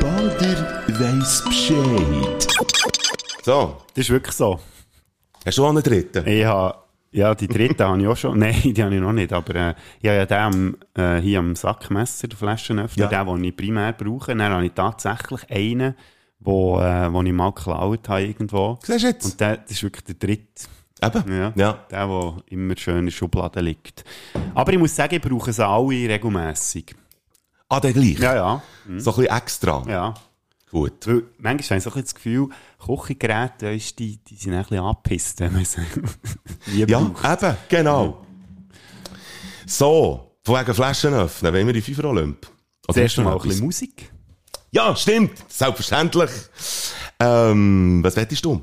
Bader weiss Bescheid. So. Das ist wirklich so. Hast du auch einen dritten? Ich habe, ja, die dritte habe ich auch schon. Nein, die habe ich noch nicht. Aber äh, ich habe ja den äh, hier am Sackmesser, den Flaschenöffner, Ja. den, den ich primär brauche. Dann habe ich tatsächlich einen, wo, äh, wo ich mal geklaut habe irgendwo. Siehst du jetzt? Und der, das ist wirklich der dritte. Eben. Ja, Ja. Der, der immer schön in der Schublade liegt. Aber ich muss sagen, ich brauche sie alle regelmässig. Ah, der gleich? Ja, ja. Mhm. So ein bisschen extra? Ja. Gut. Weil manchmal habe ich so das Gefühl, Küchengeräte, weisst, die, die sind ein bisschen angepisst, wenn man sie Ja, eben, genau. So, von wegen Flaschen öffnen, wollen wir die FIFA Olymp? Oder Zuerst mal ein bisschen? Musik. Ja, stimmt, selbstverständlich. Ähm, was wettest du?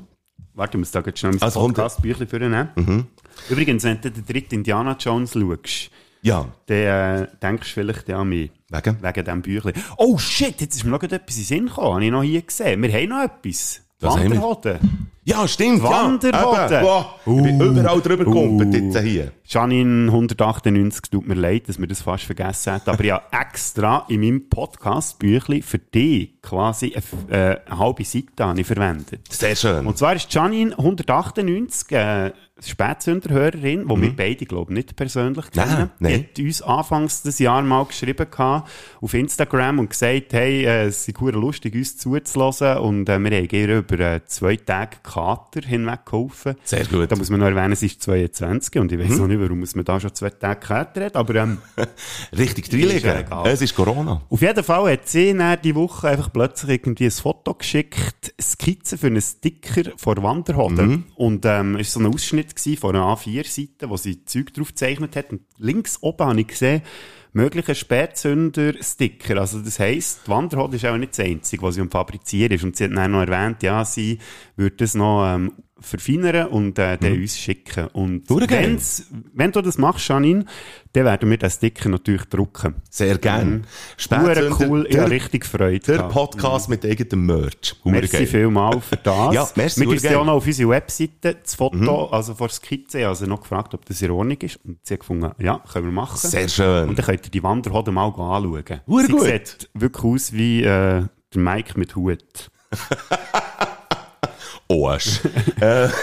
Warte, ich muss da gerade schnell mein Also, Podcast-Büchlein vornehmen. Mhm. Übrigens, wenn du den dritten Indiana Jones schaust, Ja. dann äh, denkst du vielleicht an mich. Wegen? Wegen diesem Büchlein. Oh shit, jetzt ist mir noch etwas in den Sinn gekommen. Habe ich noch hier gesehen. Wir haben noch etwas. Wir? Wanderhoden. Ja, stimmt, Wanderhoden. ja. Boah, ich bin überall drüber gekumpelt jetzt hier. Janine 198, tut mir leid, dass wir das fast vergessen haben, aber ich habe extra in meinem Podcast-Büchlein für dich quasi eine, äh, eine halbe Seite habe ich verwendet. Sehr schön. Und zwar ist Janine 198 äh, Spätsünderhörerin, die wir beide, glaube ich, nicht persönlich kennen. Mhm. Nein, nein. Hat uns anfangs des Jahres mal geschrieben gehabt, auf Instagram und gesagt, hey, äh, es ist lustig, uns zuzulassen und äh, wir haben ihr über äh, zwei Tage Kater hinweg geholfen. Sehr gut. Da muss man noch erwähnen, es ist 22 und ich weiß Mhm. noch nicht, warum man da schon zwei Tage Kater hat, aber ähm, Richtig Ist ja reinlegen. egal. Es ist Corona. auf jeden Fall hat sie dann die Woche einfach plötzlich irgendwie ein Foto geschickt, Skizze für einen Sticker vor Wanderhoden. Mhm. Und ähm, es war so ein Ausschnitt gewesen von einer A4-Seite, wo sie Zeug drauf gezeichnet hat. Und links oben habe ich gesehen, mögliche Spätzünder-Sticker. Also das heisst, die Wanderhode ist auch nicht das Einzige, was sie am Fabrizieren ist. Und sie hat dann noch erwähnt, ja, sie würde das noch ähm, verfeinern und äh, den uns schicken. Und wenn du das machst, Janine, dann werden wir den Sticker natürlich drucken. Sehr gern. Mhm. Cool, ich habe richtig Freude Der gehabt. Podcast mit eigenem Merch. Hure Merci geil. vielmals für das. Ja, merci, Wir es ja auch noch auf unsere Webseite, das Foto, Mhm. also vor Skizze, sie noch gefragt, ob das in Ordnung ist. Und sie hat gefunden, ja, können wir machen. Sehr schön. Und dann könnt ihr die Wanderhoden mal anschauen. Hure sie gut. sieht wirklich aus wie äh, der Mike mit Hut. Arsch. äh,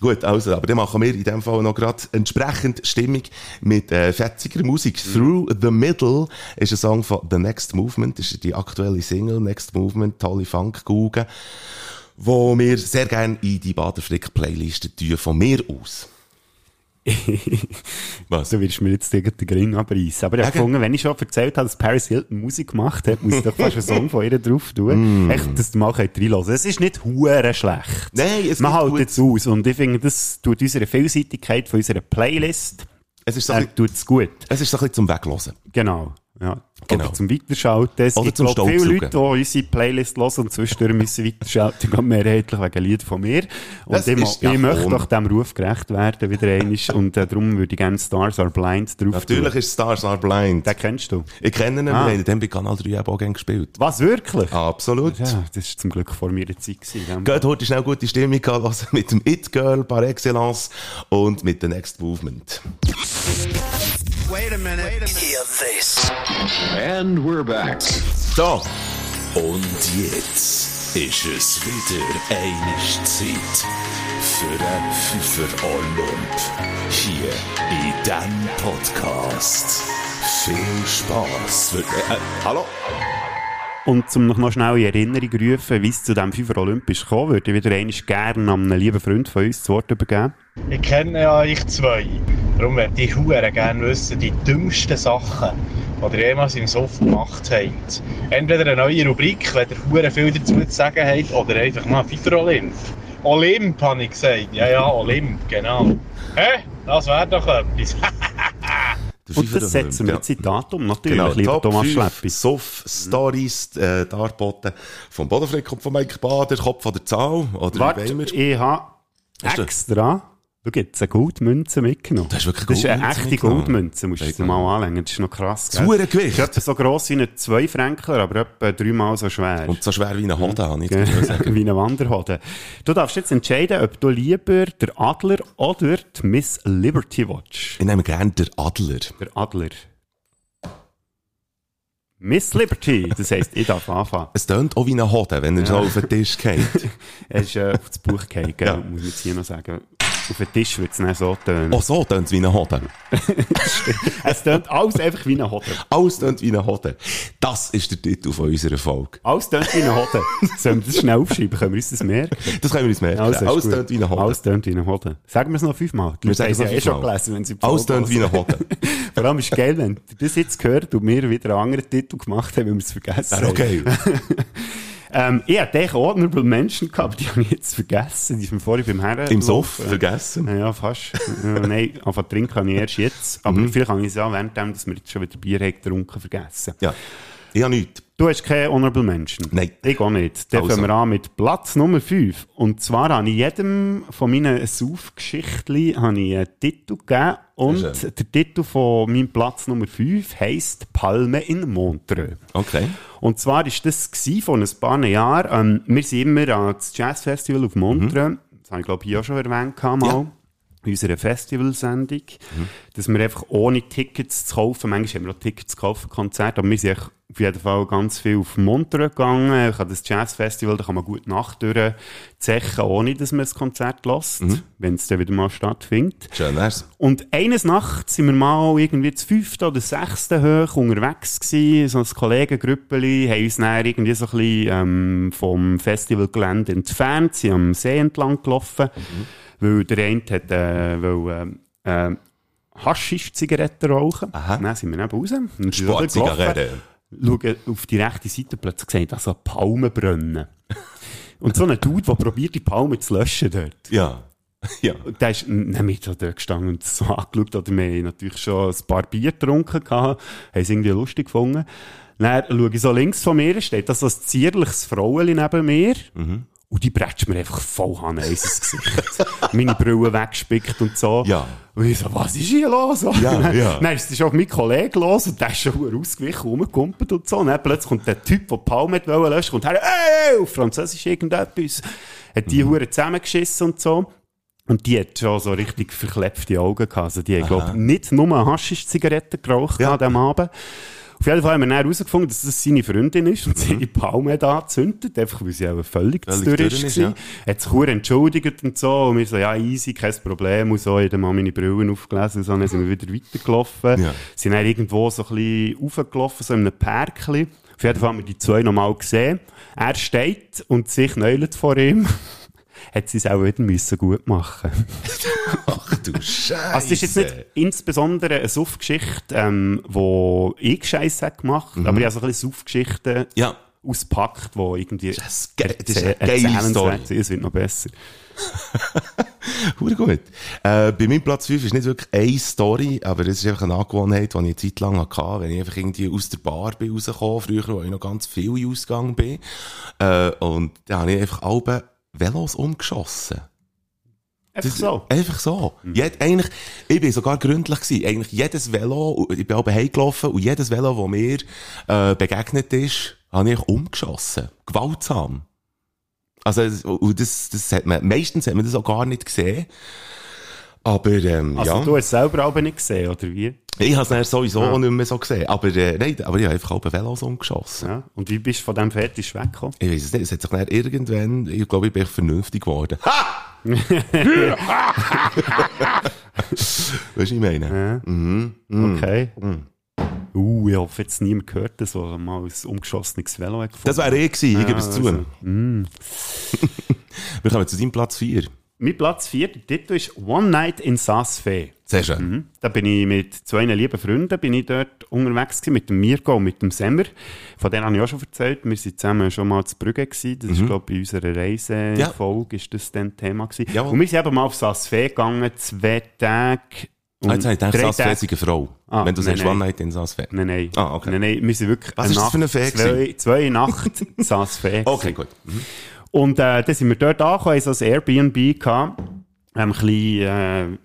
Gut, also, aber dann machen wir in dem Fall noch gerade entsprechend Stimmung mit äh, fetziger Musik. Through the Middle ist ein Song von The Next Movement, das ist die aktuelle Single Next Movement, tolle Funk-Gugen, wo wir sehr gerne in die Baderfrick-Playliste tun, von mir aus. Was? Du willst mir jetzt den Gring abreißen. Aber ich habe gefunden, wenn ich schon erzählt habe, dass Paris Hilton Musik gemacht hat, muss ich doch fast einen Song von ihr drauf tun. Mm. Echt, dass du mal reinhören. Es ist nicht hure schlecht. Nein, es Man hält es aus. Und ich finde, das tut unserer Vielseitigkeit von unserer Playlist, Es ist so äh, ein bisschen, tut es gut. es ist so ein bisschen zum Weglosen. Genau. Ja. Genau. Oder zum Weiterschalten. Es Oder gibt, zum viele. Leute, die unsere Playlist hören und zwischendurch müssen weiterschalten, gerade mehrheitlich wegen Lied von mir. Und Das ich, ja ich möchte doch dem Ruf gerecht werden, wieder einmal. Und äh, darum würde ich gerne Stars Are Blind drauf Natürlich tun. ist Stars Are Blind. Den kennst du. Ich kenne ihn, Ah. wir haben den bei Kanal 3 eben auch gerne gespielt. Was, wirklich? Absolut. Ja, das war zum Glück vor meiner Zeit. Gewesen, Geht heute schnell gute Stimmung an, also mit dem It Girl par excellence und mit The Next Movement. Wait a minute. Hear this. And we're back. So. Und jetzt ist es wieder eine Zeit für ein Pfeffer Olymp. Hier in diesem Podcast. Viel Spaß. Für, äh, hallo? Und um noch noch schnell in Erinnerung zu rufen, wie es zu diesem FIFA Olympisch kam, würde ich wieder einmal gerne an einen lieben Freund von uns das Wort übergeben. Ich kenne ja euch zwei. Darum möchte ich hure gerne wissen, die dümmsten Sachen, die ihr jemals im Sof gemacht habt. Entweder eine neue Rubrik, wenn ihr hure viel dazu zu sagen habt, oder einfach mal FIFA Olymp. Olymp, habe ich gesagt. Ja, ja, Olymp, genau. Hä? Das wäre doch etwas. Und das setzen wir jetzt in Datum, natürlich, Genau, lieber Top Thomas 5 Schleppi. Soft Stories, äh, dargeboten vom Bodenfleck und von Mike Bader, Kopf oder Zahl, oder Warte, wie wollen wir? ich habe Hast du? jetzt, eine Goldmünze mitgenommen. Das ist wirklich Das ist eine Goldmünze echte. Goldmünze, musst du dir mal anlegen, das ist noch krass. Das ist etwa so gross wie ein Zweifränkler, aber etwa dreimal so schwer. Und so schwer wie eine Honda, habe ich sagen. wie eine Wanderhode. Du darfst jetzt entscheiden, ob du lieber der Adler oder die Miss Liberty Watch. Ich nehme gerne der Adler. Der Adler. Miss Liberty, das heisst, ich darf anfangen. Es tönt auch wie eine Hode, wenn er so auf den Tisch geht. Er ist äh, auf das Buch gefallen, gell? muss man jetzt hier noch sagen. Auf den Tisch wird es dann so tönen. Auch so tönt es wie eine Hode. es tönt alles einfach wie eine Hode. Alles tönt wie eine Hode. Das ist der Titel von unserer Folge. Alles tönt wie eine Hode. Sollen wir das schnell aufschreiben? Können wir uns das merken? Das können wir uns merken. Also, Alles tönt wie eine Hode. Alles tönt wie eine Hode. Sagen wir es noch fünfmal. Die Wir Leute haben es ja eh schon gelesen, wenn sie Alles tönt wie eine hören. Hode. Vor allem ist es geil, wenn ihr das jetzt gehört und wir wieder einen anderen Titel gemacht haben, weil wir es vergessen haben. okay. ähm, ich hatte eigentlich Honorable Menschen gehabt, aber die habe ich jetzt vergessen. Die mir vorhin beim Herren. Im Soff vergessen. Ja, fast. nein, anfangen zu trinken habe ich erst jetzt. Aber Mhm. vielleicht habe ich es ja während dem, dass wir jetzt schon wieder Bier haben getrunken, vergessen. Ja. Ich habe nichts. Du hast keine Honorable Menschen? Nein. Ich auch nicht. Dann Also. fangen wir an mit Platz Nummer 5. Und zwar habe ich jedem von meinen ich einen Titel gegeben. Und der Titel von meinem Platz Nummer 5 heisst Palme in Montreux. Okay. Und zwar war das vor ein paar Jahren. Ähm, wir sind immer ans Jazzfestival auf Montreux. Das habe ich, glaube ich, auch schon erwähnt. Mal. In unserer Festivalsendung. Dass wir einfach ohne Tickets zu kaufen, manchmal haben wir auch Tickets zu kaufen, Konzerte, aber wir sind auf jeden Fall ganz viel auf Montreux gegangen. Ich habe das Jazzfestival, da kann man gut Nacht durchzechen, ohne dass man das Konzert lässt, wenn es dann wieder mal stattfindet. Schön wär's. Und eines Nachts sind wir mal irgendwie zu fünften oder sechsten hoch unterwegs gewesen, so ein Kollegengrüppeli, haben uns dann irgendwie so ein bisschen ähm, vom Festivalgelände entfernt, sind am See entlang gelaufen, weil der eine hat, äh, weil, äh, äh, Haschisch-Zigaretten rauchen. Dann sind wir eben raus. Sportzigaretten. Schauen auf die rechte Seite plötzlich gesehen, dass so Palmen brennen. Und so ein Dude, der probiert, die Palmen zu löschen dort. Ja. Ja. Und der ist mit da dort gestanden und so angeschaut, oder wir haben natürlich schon ein paar Bier getrunken haben es irgendwie lustig gefunden. Dann schaue ich so links von mir, steht da so ein zierliches Fraueli neben mir. Mhm. Und die bretscht mir einfach voll an ins Gesicht. Meine Brille weggespickt und so. Ja. Und ich so, was ist hier los? Ja, ja. Dann ist es auf meinen Kollegen los und der ist schon ausgewichen, rumgekumpelt und so. Und dann plötzlich kommt der Typ, der die Palme hat wollen löschen, kommt her, ey, auf Französisch irgendetwas. Hat Mhm. die Hure zusammengeschissen und so. Und die hat schon so richtig verklepfte Augen gehabt. Also die hat, glaub, nicht nur Haschisch-Zigaretten geraucht an diesem Abend. Auf jeden Fall haben wir dann herausgefunden, dass das seine Freundin ist und sie die Palme da angezündet, einfach weil sie auch völlig, Völlig zu durch ist. ist, ja. Hat sich entschuldigt und so. Und wir so, ja, easy, kein Problem. Und so, ich habe dann mal meine Brillen aufgelesen und so, dann sind wir wieder weitergelaufen. Ja. Sind dann irgendwo so ein bisschen raufgelaufen, so in einem Pärkchen. Auf jeden Fall haben wir die zwei nochmal gesehen. Er steht und sich neult vor ihm. Hat sie es auch wieder müssen gut machen Ach du Scheiße. Also, es ist jetzt nicht insbesondere eine Suffgeschichte, ähm, wo ich Scheiße habe gemacht, aber ich habe so ein bisschen Suffgeschichten Ja. auspackt, wo irgendwie Das ist das ist eine geile Story. Es wird noch besser. Hure gut. Äh, bei meinem Platz 5 ist nicht wirklich eine Story, aber es ist einfach eine Angewohnheit, die ich eine Zeit lang hatte, wenn ich einfach irgendwie aus der Bar bin rausgekommen, früher, wo ich noch ganz viel Ausgang bin. Äh, und da habe ich einfach alle Velos umgeschossen. Einfach so. Einfach so. Jed, eigentlich, ich bin sogar gründlich gewesen. Eigentlich jedes Velo, ich bin oben heimgelaufen und jedes Velo, das mir äh, begegnet ist, habe ich umgeschossen. Gewaltsam. Also, und das, das hat man, meistens hat man das auch gar nicht gesehen. Aber, ähm, Also, ja. du hast es selber aber nicht gesehen, oder wie? Ich habe es sowieso auch nicht mehr so gesehen. Aber, äh, nein, aber ich habe einfach alle Velos umgeschossen. Ja. Und wie bist du von diesem Fetisch weggekommen? Ich weiß es nicht, es hat sich dann irgendwann, ich glaube, ich bin vernünftig geworden. weißt du, was ich meine? Ja. Mhm. Mhm. Okay. Mhm. Uh, ich hoffe, jetzt niemand gehört das, der mal ein umgeschossenes Velo hat gefunden. Das wäre eh gewesen, ich Ja, gebe es zu. also, mm. Wir kommen zu deinem Platz 4. Mein Platz 4, der Titel ist One Night in Saas-Fee. Sehr schön. Mhm. Da bin ich mit zwei lieben Freunden bin ich dort unterwegs gewesen, mit dem Mirko und mit dem Semmer. Von denen habe ich auch schon erzählt. Wir sind zusammen schon mal zu Brügge gewesen. Das ist, Mhm. glaube ich, bei unserer Reisefolge ist das dann Thema gewesen. Jawohl. Und wir sind eben mal auf Saas-Fee gegangen, zwei Tage. Ah, jetzt habe ich gedacht, Saas-Fee eine Frau. Ah, Wenn du nein, sagst, nein. One Night in Saas-Fee. Nein, nein. Ah, okay. Nein, nein, wir sind wirklich Was ist das für eine Fee zwei, zwei Nacht Saas-Fee. Okay, gut. Mhm. Und äh, dann sind wir dort angekommen, haben so ein Airbnb gehabt, ähm, ein bisschen äh,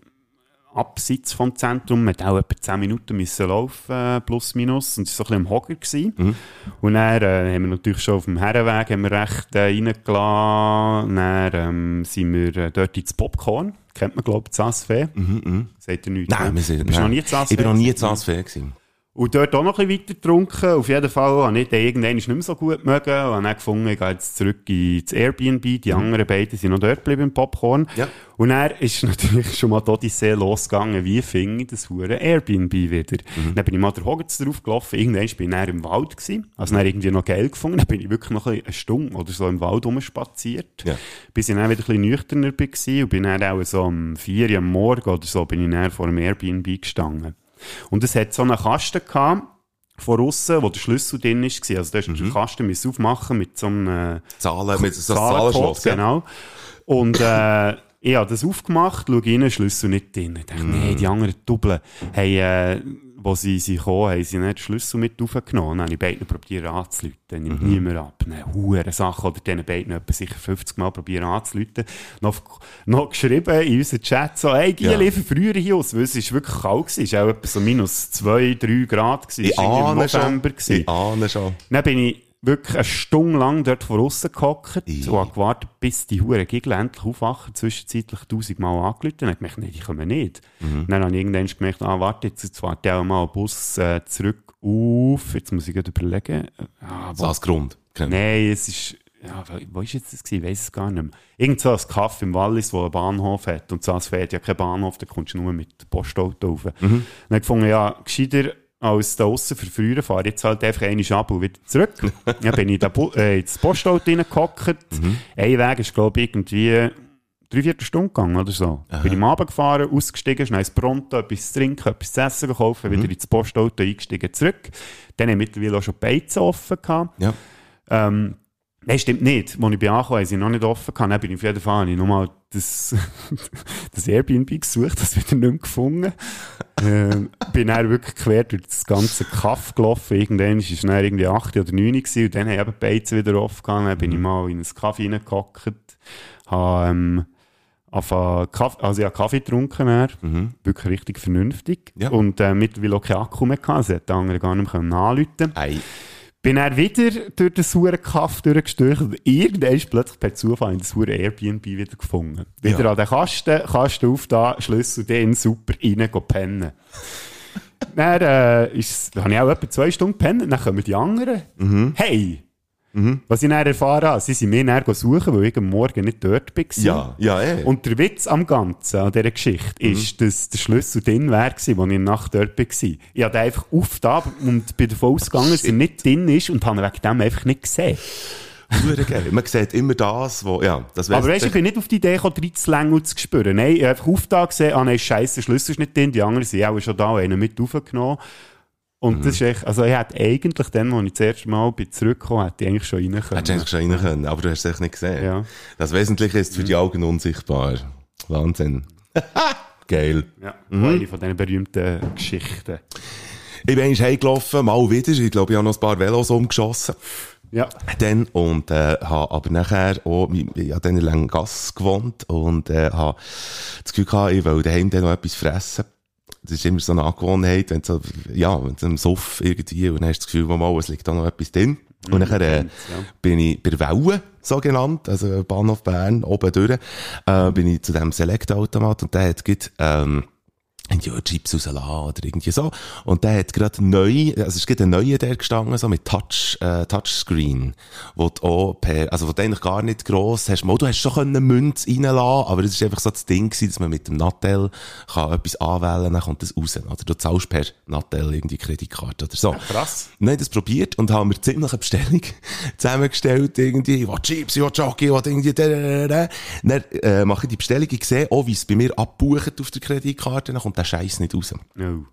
abseits vom Zentrum, man hat auch etwa 10 Minuten müssen laufen, äh, plus minus, und es war so ein bisschen am Hocker. Gewesen. Mhm. Und dann äh, haben wir natürlich schon auf dem Herrenweg haben wir recht äh, reingelassen, dann ähm, sind wir äh, dort ins Popcorn, kennt man glaube ich, Sassfee. Mhm, mhm. Sagt ihr nichts? Nein, ne? wir sind, Du bist nein. noch nie in Sassfee? Ich bin noch nie? Saas-Fee gewesen. Und dort auch noch ein bisschen weiter getrunken. Auf jeden Fall habe ich dann irgendwann nicht mehr so gut mögen. Und habe dann gefunden, ich gehe jetzt zurück ins Airbnb. Die anderen beiden sind noch dort geblieben im Popcorn. Ja. Und dann ist natürlich schon mal die Odyssee losgegangen, wie finde ich das hure Airbnb wieder. Dann bin ich mal der Hoggets drauf gelaufen. Irgendwann bin ich dann im Wald gewesen. Also dann irgendwie noch Geld gefunden. Dann bin ich wirklich noch eine Stunde oder so im Wald rumspaziert. Ja. Bis ich dann wieder ein bisschen nüchterner war und bin dann auch so um 4 Uhr am Morgen oder so bin ich dann vor dem Airbnb gestanden. Und es hat so einen Kasten gehabt, von außen, wo der Schlüssel drin war. Also da hast du den Kasten müssen aufmachen mit so einem äh, Zahlen, mit so einem Zahlenschloss. Genau. Und äh, ich habe das aufgemacht, schaue rein, Schlüssel nicht drin. Ich dachte, nee, die anderen Doppeln haben, äh, wo sie, sie kommen, haben sie nicht den Schlüssel mit aufgenommen. Dann habe ich beiden probiert anzuleiten. Nimmt Mhm. niemand ab. Eine hure Sache. Oder diesen beiden etwa sicher 50 Mal probiert anzuleiten. Noch, noch geschrieben in unseren Chat so, hey, Ja. ja. liefer früher hier aus, weil es ist wirklich kalt gewesen. Es war auch etwa so minus 2, 3 Grad gewesen. Ich Es war im schon. November gewesen. Ich ahne schon. Dann bin ich wirklich eine Stunde lang dort vor aussen gehockt und habe gewartet, bis die Huren Gigel endlich aufwachen, zwischenzeitlich tausendmal angerufen. Dann habe ich gemerkt, nee, die kommen nicht. Mhm. Dann habe ich irgendwann gemerkt, ah, warte, jetzt, jetzt warte ich auch mal einen Bus äh, zurück auf. Jetzt muss ich überlegen. Ah, wo- Saas-Grund. Nein, es ist, ja, wo ist jetzt das gewesen? Ich weiss es gar nicht mehr. Irgend so ein Kaff im Wallis, wo einen Bahnhof hat. Und so fährt ja kein Bahnhof, da kommst du nur mit dem Postauto rauf. Mhm. Dann habe ich gefunden, ja, gescheiter als da aussen verfrühen, fahre ich jetzt halt einfach einmal ab und wieder zurück. dann bin ich da äh, ins Postauto reingehockt. Mhm. Ein Weg ist, glaube ich, irgendwie drei Viertelstunde gegangen oder so. Bin ich am Abend gefahren, ausgestiegen, schnell ins Pronto, etwas zu trinken, etwas zu essen gekauft, Mhm. wieder ins Postauto eingestiegen, zurück. Dann haben mittlerweile auch schon Beizen offen gehabt. Ja. Ähm, Nein, stimmt nicht. Als ich bin angekommen, haben sie noch nicht offen gehabt. Dann bin ich auf jeden Fall habe ich das, das Airbnb gesucht, das wieder nicht mehr gefunden. ähm, bin dann wirklich quer durch das ganze Kaff gelaufen. Irgendwann war es dann irgendwie 8 oder 9 gewesen, und dann haben eben die Beizen wieder gehabt. Dann bin ich mal in ein Kaffee reingehockt, habe, ähm, Kaffee, also ich habe Kaffee getrunken, dann, wirklich richtig vernünftig. Ja. Und äh, mittlerweile auch keinen Akku mehr gehabt, also hat der andere gar nicht mehr anrufen Ei. Bin dann wieder durch den sauren Kaff durchgestürzt und irgendwann ist plötzlich per Zufall in das saure Airbnb wieder gefunden. Wieder Ja. an den Kasten, Kasten auf da, Schlüssel den super rein, go pennen. dann äh, ist, habe ich auch etwa zwei Stunden pennen, dann kommen die anderen. Mhm. Hey! Was ich dann erfahren habe, sie sind mir dann suchen, weil ich am Morgen nicht dort war. Ja, ja, eh. Und der Witz am Ganzen, an dieser Geschichte, ist, dass der Schlüssel drin wäre, als ich in der Nacht dort war. Ich habe den einfach aufgetan und bin davon ausgegangen, dass er nicht drin ist und habe ihn wegen dem einfach nicht gesehen. Man sieht immer das, wo, ja, das Aber weißt du, ich bin nicht auf die Idee gekommen, reinzulängen und zu spüren. Nein, ich habe einfach aufgetan gesehen, ah nein, scheiße, der Schlüssel ist nicht drin, die anderen sind auch schon da einen mit aufgenommen. Und das ist echt, also ich hätte eigentlich dann, als ich das erste Mal bin zurückgekommen hätte ich eigentlich schon rein können. Hättest du eigentlich schon rein können, aber du hast es echt nicht gesehen. Ja. Das Wesentliche ist für die Augen unsichtbar. Wahnsinn. Geil. Ja, Mhm. eine von diesen berühmten Geschichten. Ich bin eigentlich heimgelaufen, mal wieder. Ich glaube, ich habe noch ein paar Velos umgeschossen. Ja. Dann, und, äh, habe aber nachher auch, ich habe dann in Langasse gewohnt und, äh, habe das Gefühl gehabt, ich will daheim dann noch etwas fressen. Das ist immer so eine Angewohnheit, wenn du so, ja, wenn du im Suff irgendwie, und dann hast du das Gefühl, mal, es liegt da noch etwas drin. Und nachher, äh, bin ich bei der Welle, so genannt, also Bahnhof Bern, oben durch, äh, bin ich zu dem Select-Automat und der hat, gibt, ähm, irgendwie ja, Chips rauslassen oder irgendwie so. Und der hat gerade neu, also es ist gerade ein neuer der gestanden, so mit Touch, äh, Touchscreen, wo du auch per, also wo du eigentlich gar nicht gross hast, mal, du hast schon können Münze reinlassen, aber es ist einfach so das Ding gewesen, dass man mit dem Nattel kann etwas anwählen, dann kommt das raus, oder? Du zahlst per Nattel irgendwie Kreditkarte oder so. Ja, krass. Nein, das probiert und haben wir ziemlich eine Bestellung zusammengestellt, irgendwie, ich will Chips, ich will Jockey, ich will irgendwie, da, da, da, da. Dann, äh, mache ich die Bestellung, ich sehe auch, wie es bei mir abbucht auf der Kreditkarte, dann kommt der Scheiß nicht raus. Oh.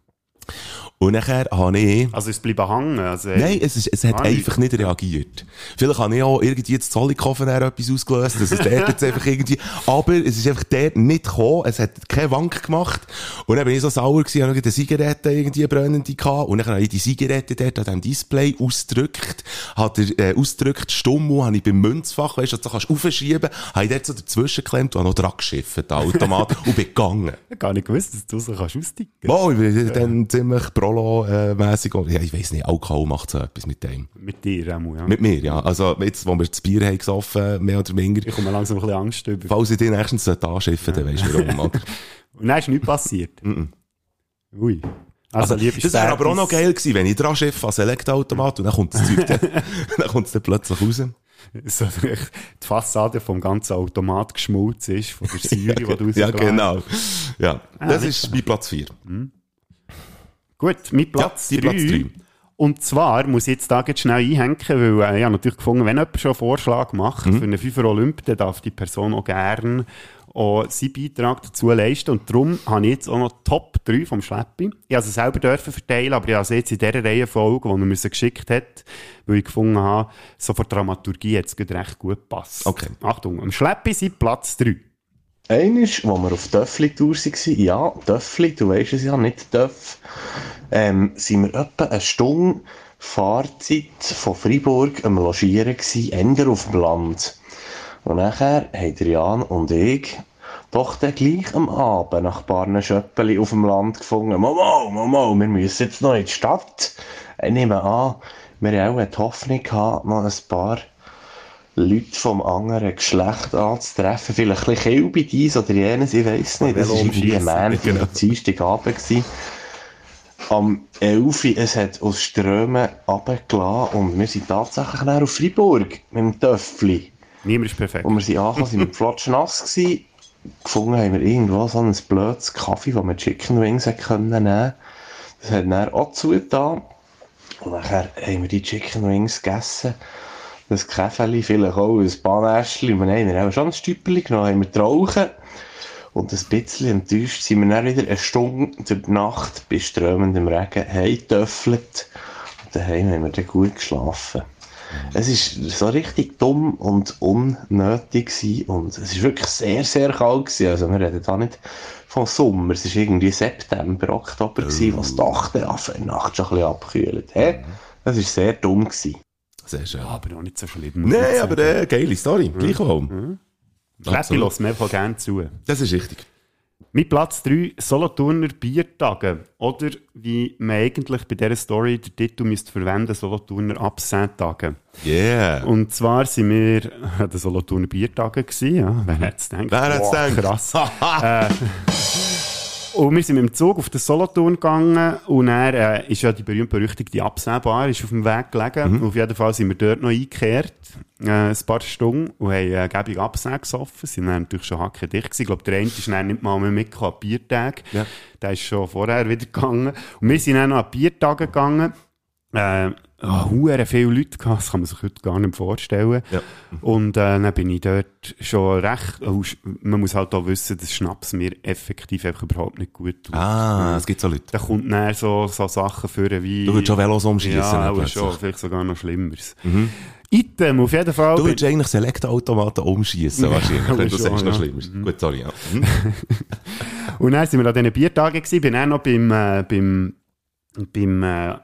Und nachher habe ich... Also es bleibt hängen? Also, Nein, es, ist, es hat Ah, einfach nicht reagiert. Vielleicht habe ich auch irgendwie jetzt Zollikofen etwas ausgelöst, dass es dort jetzt einfach irgendwie... Aber es ist einfach dort nicht gekommen, es hat keine Wank gemacht. Und dann bin ich so sauer gewesen, habe noch eine Zigarette irgendwie brennende gehabt. Und dann habe ich die Zigarette dort an diesem Display ausgedrückt, habe der, äh, ausgedrückt, stumm, habe ich beim Münzfach, weißt du, dass du kannst aufschieben, habe ich dort so dazwischen geklemmt und habe noch dran geschifft, den Automat, und bin gegangen. Ich habe gar nicht gewusst, dass du so kannst austicken. Wow, ich bin dann ziemlich Prolo-mässig. Ja, ich weiss nicht, Alkohol macht so etwas mit dem. Mit dir, Emu, ja. Mit mir, ja. Also, jetzt, wo wir das Bier haben gesoffen, mehr oder weniger. Ich komme langsam ein bisschen Angst über. Falls ich dich nächstens anschiffen dann weisst du warum, oder? Und dann ist nichts passiert. Ui. Also, liebe das wäre aber auch noch geil gewesen, wenn ich dran schiffe als Elektroautomat und dann kommt das Zeug dann, dann kommt es dann plötzlich raus. So, die Fassade vom ganzen Automat geschmolzen ist, von der Säure, die du Ja, genau. Ja, Ah, das ist mein Platz 4. Gut, mit Platz Ja, die Platz 3. drei. Und zwar muss ich jetzt da jetzt schnell einhängen, weil äh, ich habe natürlich gefunden, wenn jemand schon einen Vorschlag macht Mhm. für einen Fünfer Olymp, dann darf die Person auch gerne auch seinen Beitrag dazu leisten. Und darum habe ich jetzt auch noch Top 3 vom Schleppi. Ich habe sie selber dürfen verteilen, aber ich habe sie jetzt in dieser Reihenfolge, die er mir geschickt hat, weil ich gefunden habe, so von Dramaturgie hat es recht gut gepasst. Okay. Achtung, am Schleppi sind Platz 3. Eines, wo wir auf Töffli-Tour waren, ja, Töffli, du weisst es ja, nicht Töff, ähm, sind wir etwa eine Stunde Fahrzeit von Freiburg am Logieren gewesen, eher auf dem Land. Und nachher haben Jan und ich doch dann gleich am Abend nach ein paar Schöppeli auf dem Land gefunden. Mama, Mama, wir müssen jetzt noch in die Stadt. Ich nehme an, wir haben auch die Hoffnung gehabt, noch ein paar Leute vom anderen Geschlecht anzutreffen. Vielleicht ein bisschen Kilby dies oder jenes, ich weiss nicht. Das war irgendwie ein Mann, genau. Dienstagabend. gewesen. Am 11. Uhr, es hat aus Strömen runtergelassen und wir sind tatsächlich dann auf Freiburg mit dem Töffli. Niemand ist perfekt. Und wir sind angekommen, sind wir flotschnass gewesen. Gefunden haben wir irgendwo so ein blödes Kaffee, wo wir Chicken Wings können nehmen Das hat dann auch zugetan. Und nachher haben wir die Chicken Wings gegessen. Das Käfeli, vielleicht auch ein. Und dann haben wir auch schon ein Stüpperli genommen, haben wir geraucht. Und ein bisschen enttäuscht sind wir dann wieder eine Stunde durch die Nacht bei strömendem Regen heimgetöffelt. Und daheim haben wir dann gut geschlafen. Es ist so richtig dumm und unnötig gewesen. und es ist wirklich sehr, sehr kalt gewesen. Also wir reden da nicht vom Sommer, es ist irgendwie September, Oktober gewesen, was doch der Affe in der Nacht schon ein bisschen abgekühlt. Hä? Das ist sehr dumm gewesen. Sehr schön. Aber auch nicht so schlimm. Nein, aber äh, geile Story. Gleichwohl. Schleppi Absolut. lässt mir einfach gerne zu. Das ist richtig. Mit Platz 3 Solothurner Biertage. Oder wie man eigentlich bei dieser Story den Titel müsste verwenden, Solothurner Absenttage. Yeah. Und zwar sind wir an den Solothurner Biertagen gewesen, ja. Wer hätte es gedacht? Wer hätte es gedacht? Krass. äh, und wir sind mit dem Zug auf den Solothurn gegangen und er äh, ist ja die berühmt-berüchtigte Absehbar, ist auf dem Weg gelegen. Mhm. Auf jeden Fall sind wir dort noch eingekehrt, äh, ein paar Stunden, und haben äh, gäbig Abseh gesoffen. Sind dann natürlich schon hackendicht gewesen. Ich glaube, der eine ist dann nicht mal mehr mitgekommen Biertage. Ja. Der ist schon vorher wieder gegangen. Und wir sind dann noch an die Biertage gegangen. Äh, oh, hure viele Leute gehabt, das kann man sich heute gar nicht vorstellen. Ja. Und äh, dann bin ich dort schon recht, oh, man muss halt auch wissen, dass Schnaps mir effektiv einfach überhaupt nicht gut tut. Ah, es gibt so Leute. Da kommt dann so, so Sachen für wie... Du würdest schon Velos umschiessen, Ja, aber plötzlich. schon, vielleicht sogar noch Schlimmeres. Mhm. Item, auf jeden Fall. Du würdest eigentlich Selektorautomaten umschießen, Ja, wahrscheinlich, wenn du schon, sagst, noch ja. schlimmer. Gut, sorry, ja. Mhm. Und dann sind wir an diesen Biertagen gewesen, bin dann noch beim, äh, beim, beim äh,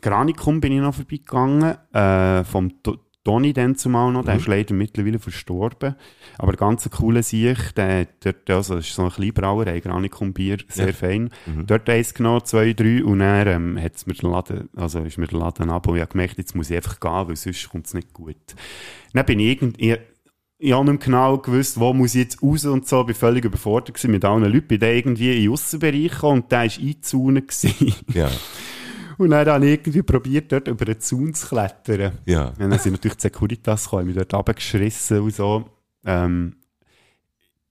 Granikum bin ich noch vorbeigegangen, äh, vom To- Toni dann zumal noch, der ist leider mittlerweile verstorben, aber ganz ein cooler Sieg, der dort, also das ist so eine Kleinbrauerei, Granikum Bier, sehr Ja. fein, Mhm. dort eins genommen, zwei, drei und dann ähm, hat's mir den Laden, also ist mir der Laden ab und ich habe gemerkt, jetzt muss ich einfach gehen, weil sonst kommt es nicht gut. Dann bin ich irgendwie, ich habe nicht genau gewusst, wo muss ich jetzt raus und so. Ich war völlig überfordert gewesen mit allen Leuten. Bin dann irgendwie in den Aussenbereich gekommen und der war eingezaunet. gewesen. Ja. Und dann habe ich irgendwie probiert, dort über den Zaun zu klettern. Ja. Und dann sind natürlich die Securitas gekommen, ich bin dort runtergeschrissen und so. Ähm,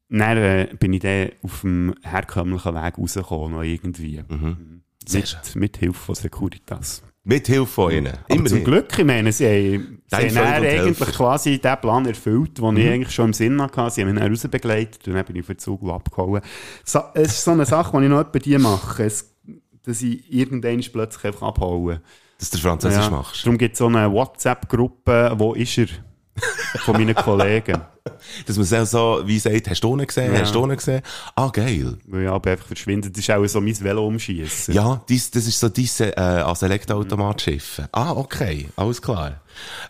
dann äh, bin ich dann auf dem herkömmlichen Weg rausgekommen, noch irgendwie. Mhm. Mit, mit Hilfe von Securitas. Mit Hilfe von ihnen. Aber Immerhin. zum Glück, ich meine, sie haben, sie eigentlich quasi den Plan erfüllt, den ich Mhm. eigentlich schon im Sinn hatte. Sie haben mich dann rausbegleitet und dann bin ich auf den Zug abgehauen. So, es ist so eine Sache, die ich noch etwa die mache, es, dass ich irgendwann plötzlich einfach abhaue. Dass du Französisch machst. Darum gibt es so eine WhatsApp-Gruppe, wo ist er? Von meinen Kollegen. Dass man auch so, wie sagt, hast du ihn gesehen? Ja. Hast du ihn gesehen? Ah, geil. Ich aber einfach verschwindet. Das ist auch so mein Velo umschießen. Ja, dies, das ist so diese äh, als Elektroautomat schiffen. Ah, okay, alles klar.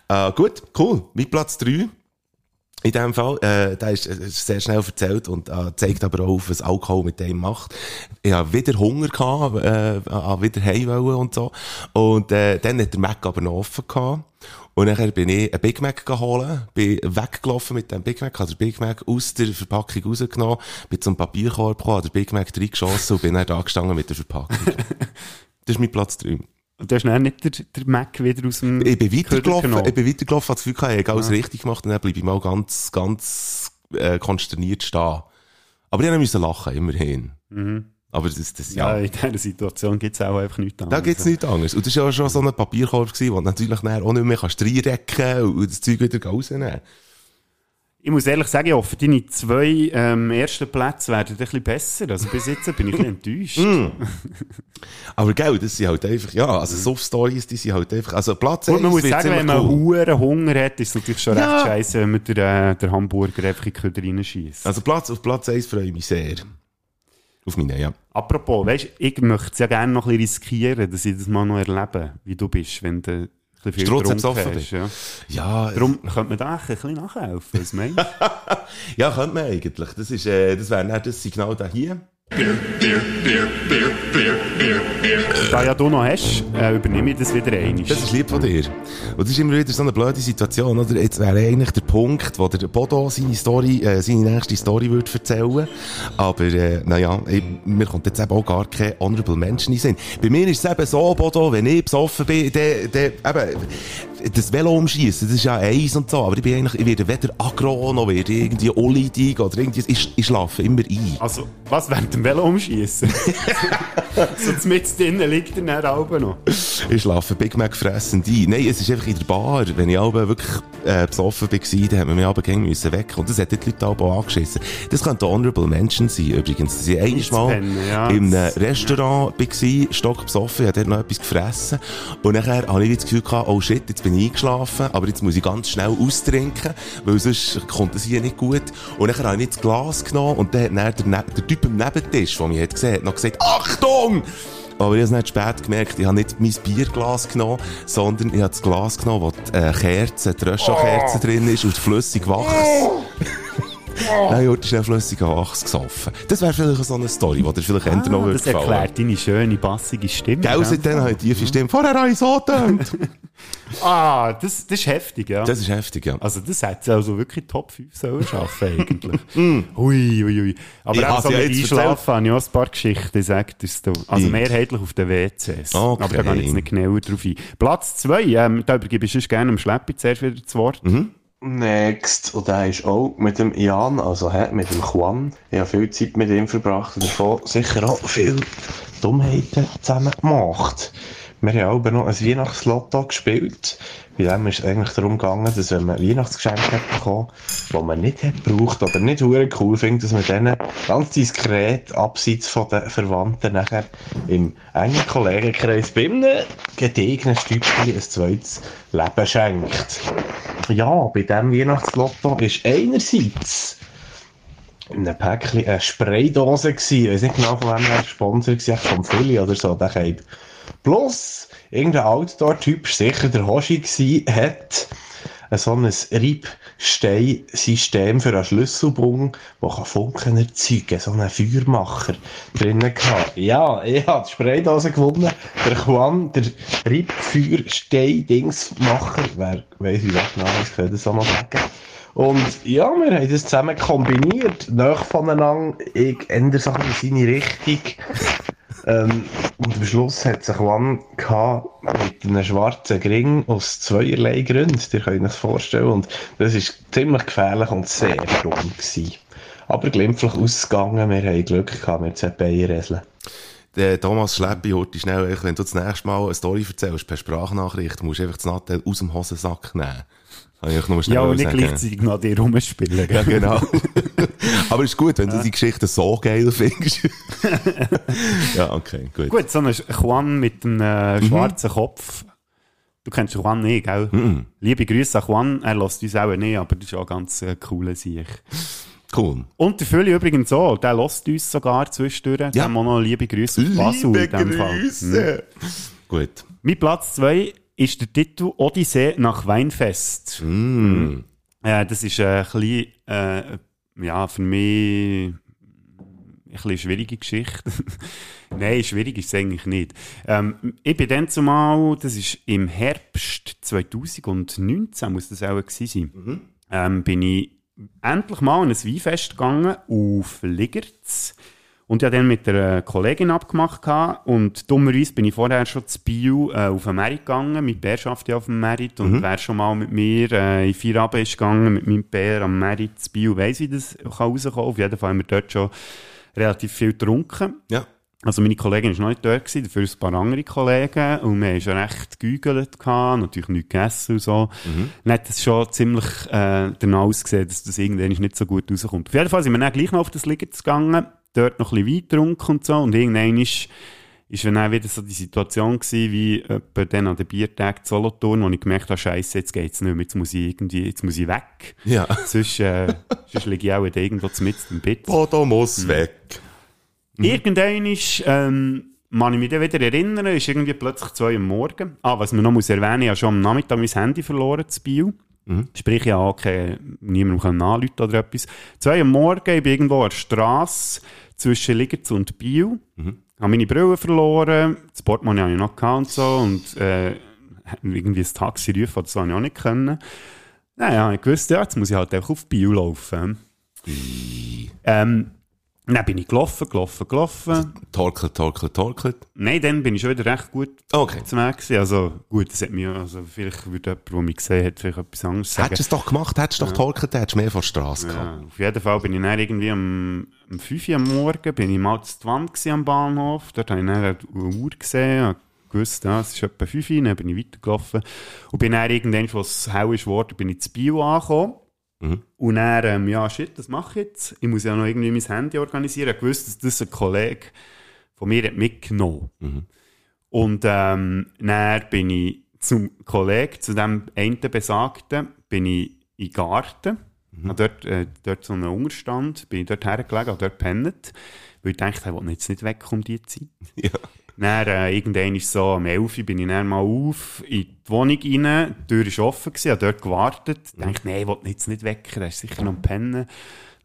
Äh, gut, cool. Mit Platz 3. In dem Fall, äh, der ist, äh, ist sehr schnell erzählt und äh, zeigt aber auch auf, was Alkohol mit dem macht. Ich habe wieder Hunger gehabt, äh, äh, wieder heim wollen und so. Und äh, dann hat der Mac aber noch offen gehabt. Und nachher bin ich einen Big Mac geholt, bin weggelaufen mit dem Big Mac, habe den Big Mac aus der Verpackung rausgenommen, bin zum Papierkorb gekommen, habe den Big Mac reingeschossen und bin dann da gestanden mit der Verpackung. das ist mein Platz 3. Und du hast dann nicht der, der Mac wieder aus dem Ich bin weitergelaufen, ich bin weitergelaufen, habe das Gefühl ich habe alles Ja. richtig gemacht und dann bleibe ich mal ganz, ganz äh, konsterniert stehen. Aber ich musste lachen, immerhin. Mhm. Aber das, das, Ja, ja. in dieser Situation gibt es auch einfach nichts anderes. Da gibt's nichts anderes. Und das war ja schon so ein Papierkorb, gewesen, wo du natürlich auch nicht mehr kannst reinrecken und das Zeug wieder rausnehmen. Ich muss ehrlich sagen, ich hoffe, deine zwei ähm, ersten Plätze werden ein bisschen besser. Also bis jetzt bin ich ein bisschen enttäuscht. Mm. Aber gell, das sind halt einfach, ja, also Soft-Stories, die sind halt einfach, also Platz Und man muss sagen, wenn man cool. hohen Hunger hat, ist es natürlich schon Ja. recht scheiße, wenn man den, äh, den Hamburger einfach in die reinschießt. Also Platz, auf Platz 1 freue ich mich sehr. Auf meinen, ja. Apropos, weißt, ich möchte es ja gerne noch ein bisschen riskieren, dass ich das mal noch erlebe, wie du bist, wenn du bisschen viel getrunken hast. Ja. Ja, Darum könnte man da ein bisschen nachhelfen, was meinst du? Ja, könnte man eigentlich. Das ist, äh, das wäre dann das Signal da hier. Da ja du noch hast, äh, übernehme ich das wieder einmal. Das ist lieb von dir. Und das ist immer wieder so eine blöde Situation, oder? Jetzt wäre eigentlich der Punkt, wo der Bodo seine Story, äh, seine nächste Story würde erzählen. Aber, äh, naja, mir kommt jetzt eben auch gar kein Honorable Mention in Sinn. Bei mir ist es eben so, Bodo, wenn ich besoffen bin, eben, das Velo umschießen, das ist ja eins und so, aber ich bin eigentlich, ich werde weder aggro, noch werde irgendwie unleidig oder irgendwie, ich, ich schlafe immer ein. Also, was während dem Velo umschießen? so mit drinnen liegt er dann auch noch. Ich schlafe Big Mac fressend ein. Nein, es ist einfach in der Bar. Wenn ich aber wirklich äh, besoffen war, dann haben wir mich aber müssen weg. Und das hat die Leute aber angeschissen. Das könnte Honorable Mention sein, übrigens. Dass ich eines Mal ja. in einem Restaurant war, stock besoffen, ich habe dort noch etwas gefressen. Und nachher habe ich das Gefühl gehabt, oh shit, jetzt bin ich eingeschlafen, aber jetzt muss ich ganz schnell austrinken, weil sonst kommt das hier nicht gut. Und nachher habe ich das Glas genommen und dann hat dann der, Ne- der Typ am Nebentisch, der mich hat gesehen hat, noch gesagt, Achtung! Aber ich habe es nicht spät gemerkt, ich habe nicht mein Bierglas genommen, sondern ich habe das Glas genommen, wo die äh, Kerze, die Röschelkerze drin ist und flüssig Wachs. Nein, heute schnell flüssiger Wachs gesoffen. Das wäre vielleicht so eine Story, die dir vielleicht ah, noch würde das erklärt deine schöne, bassige Stimme. Gell, seitdem habe ich tiefe Stimme. Vorher habe ich so getönt. Ah, das, das ist heftig, ja. Das ist heftig, ja. Also das hätte also wirklich Top 5 sollen schaffen eigentlich. hui, hui, hui. Aber Ich auch so ja mit Einschlafen habe ich auch ein paar Geschichten, sagt es du. Also Wie? mehrheitlich auf den WCs. Okay. Aber da gehe ich jetzt nicht genauer drauf ein. Platz 2, ähm, da übergebe ich sonst gerne dem Schleppi zuerst wieder das Wort. Mhm. Next, und der ist auch mit dem Jan, also hä, mit dem Juan. Ich habe viel Zeit mit ihm verbracht und davon sicher auch viel Dummheiten zusammen gemacht. Wir haben aber noch ein Weihnachtslotto gespielt. Bei dem ist es eigentlich darum gegangen, dass wenn man Weihnachtsgeschenke hat bekommen, die man nicht hat gebraucht oder nicht hure cool findet, dass man denen ganz diskret, abseits von den Verwandten, nachher im engen Kollegenkreis bei einem gediegenen Stübchen ein zweites Leben schenkt. Ja, bei diesem Weihnachtslotto ist einerseits in einem Päckchen eine Spraydose gsi. Ich weiß nicht genau, von wem er Sponsor war, vom Philly oder so, der. Plus, irgendein Outdoor-Typ, sicher der Hoshi gsi, hat so ein Reibstein-System für einen Schlüsselbund, kann Funken erzeugen so einen Feuermacher drinnen gehabt. Ja, ich habe die Spraydose gewonnen. Der Juan, der Reibfeuerstein-Dingsmacher, wer weiss, wie das genau ist, kann das auch noch sagen. Und ja, wir haben das zusammen kombiniert, nach voneinander, ich ändere Sachen in seine Richtung. Ähm, und am Schluss hat sich Juan mit einem schwarzen Gring aus zweierlei Gründen, ihr könnt euch das vorstellen. Und das ist ziemlich gefährlich und sehr dumm gewesen. Aber glimpflich ausgegangen, wir haben Glück gehabt mit zwei Beiereseln. Der Thomas Schleppi, heute schnell, wenn du das nächste Mal eine Story erzählst, per Sprachnachricht, musst du einfach das Nattel aus dem Hosensack nehmen. Kann ich nur schnell Ja, und nicht sagen. gleichzeitig noch dir rumspielen. Ja, genau. Aber ist gut, wenn du die Geschichte so geil findest. ja, okay, gut. Gut, so ein Juan mit einem äh, schwarzen Kopf. Du kennst Juan nicht, gell? Mhm. Liebe Grüße an Juan. Er lässt uns auch nicht, aber das ist auch ganz äh, cooler Sieg. Cool. Und der Fülle übrigens auch. Der lässt uns sogar zwischendurch. Ja. Auch noch liebe Grüße auf Basel in dem Fall. Grüße. Gut. Mein Platz 2 ist der Titel Odyssee nach Weinfest. Mm. Ja, das ist ein bisschen, äh, ja, für mich ein bisschen schwierige Geschichte. Nein, schwierig ist es eigentlich nicht. Ähm, ich bin dann zumal, das ist im Herbst 2019, muss das auch gewesen sein, ähm, bin ich endlich mal an ein Weinfest gegangen auf Ligerz. Und ich habe dann mit einer Kollegin abgemacht gehabt. und dummerweise bin ich vorher schon zu Bio äh, auf den Merit gegangen, mit Bärschaft ja auf dem Merit und Mhm. wer schon mal mit mir äh, in Feierabend ist gegangen, mit meinem Bär am Merit zu Bio, weiss, wie das kann rauskommen Auf jeden Fall haben wir dort schon relativ viel getrunken. Ja. Also meine Kollegin war noch nicht dort, gewesen, dafür ein paar andere Kollegen und wir haben schon recht gegügelt, gehabt, natürlich nichts gegessen und so. Dann hat es schon ziemlich äh, danach ausgesehen, dass das irgendwann nicht so gut rauskommt. Auf jeden Fall sind wir dann gleich noch auf das Liegen gegangen, dort noch ein bisschen Wein getrunken und so und irgendwann ist, ist dann wieder so die Situation gewesen, wie etwa dann an den Biertag zu Solothurn, wo ich gemerkt habe, Scheiße, jetzt geht's nicht mehr, jetzt muss ich irgendwie, jetzt muss ich weg. Ja. Sonst, äh, sonst liege ich auch irgendwo mitten im Bett. Bodo muss weg. Irgendwann ist, ähm, man ich mich dann wieder erinnern, ist irgendwie plötzlich zwei am Morgen. Ah, was man noch muss erwähnen, ich habe schon am Nachmittag mein Handy verloren zu Bio. Sprich, ich habe keine, niemandem anrufen oder etwas. Zwei am Morgen, ich bin irgendwo an der Strasse zwischen Ligerz und Bio. Habe meine Brille verloren, das Portemonnaie habe ich noch gehabt und so und äh, irgendwie ein Taxi rufen so habe ich auch nicht können. Naja, ich wusste, ja, jetzt muss ich halt einfach auf Bio laufen. Ähm, dann bin ich gelaufen, gelaufen, gelaufen. Torkelt, torkelt, torkelt. Nein, dann bin ich schon wieder recht gut okay. Weg gewesen. Also gut, das hat mir, also vielleicht würde jemand, der mich gesehen hat, vielleicht etwas anderes sagen. Hättest du es doch gemacht, hättest du doch Ja. torkelt, hättest du mehr von der Straße gehabt. Ja, auf jeden Fall bin ich dann irgendwie am, am 5 Uhr am Morgen, bin ich mal zu Wand gewesen am Bahnhof, dort habe ich dann eine Uhr gesehen, gewusst, ja, es ist etwa 5 Uhr, dann bin ich weitergelaufen und bin dann irgendwann, als es hell ist geworden, bin ich zu Bio angekommen. Mhm. Und dann, ähm, ja, shit, das mache ich jetzt. Ich muss ja noch irgendwie mein Handy organisieren. Ich wusste, dass das ein Kollege von mir hat mitgenommen Und ähm, dann bin ich zum Kollegen, zu dem einen Besagten, bin ich in den Garten. Habe dort, äh, dort so einen Unterstand, bin ich dort hergelegen, habe dort gepennt. Weil ich dachte, er will jetzt nicht weg um die Zeit. Ja. Dann, äh, irgendwann ist so, am 11 Uhr bin ich dann mal auf, in die Wohnung rein, die Tür war offen, gewesen, habe dort gewartet, Mhm. dachte, nein, ich will jetzt nicht wecken, der ist sicher noch am Pennen.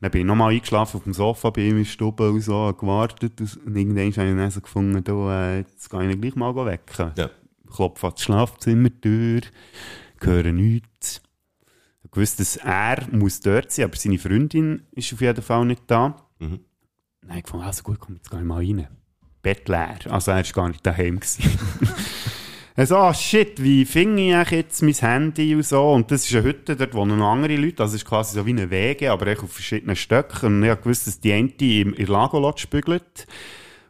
Dann bin ich nochmal eingeschlafen auf dem Sofa bei ihm in Stube und so, habe gewartet und irgendwann habe ich dann so gefunden, du, äh, jetzt kann ich ihn gleich mal wecken. Ja. Klopfe an die Schlafzimmertür, höre nichts. Ich wusste, dass er muss dort sein, aber seine Freundin ist auf jeden Fall nicht da. Mhm. Dann habe ich gefunden, also gut, komm, jetzt gehe ich mal rein. Bett leer. Also er war gar nicht daheim. gewesen. Also, ah, shit, wie finde ich jetzt mein Handy und so? Und das ist eine Hütte, dort wohnen noch andere Leute. Also, es ist quasi so wie eine Wege, aber echt auf verschiedenen Stöcken. Und ich gewusst, dass die eine im, in Lago bügelt.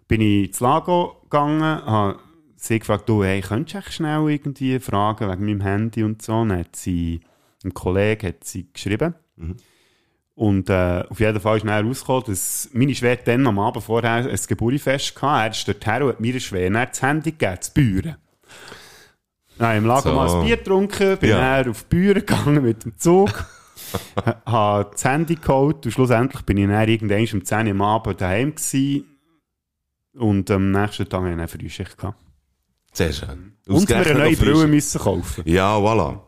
Bin ich ins Lago gegangen, habe sie gefragt, du, hey, könntest du echt schnell irgendwie fragen wegen meinem Handy und so? Dann hat sie, ein Kollege hat sie geschrieben. Und äh, auf jeden Fall ist schnell rausgekommen, dass meine Schwester dann am Abend vorher ein Geburtstagfest hatte. Er ist dorthin und hat mir Schwester dann das Handy gegeben, zu Büren. Dann im Lager So. mal ein Bier getrunken, bin Ja. dann auf die Büren gegangen mit dem Zug, ha- habe das Handy geholt und schlussendlich bin ich dann irgendwann um 10 Uhr am Abend daheim gewesen. Und am nächsten Tag hatte ich dann Frühschicht. Gehabt. Sehr schön. Und mir Ausgerechnet eine neue. Brille müssen kaufen. Ja, voilà.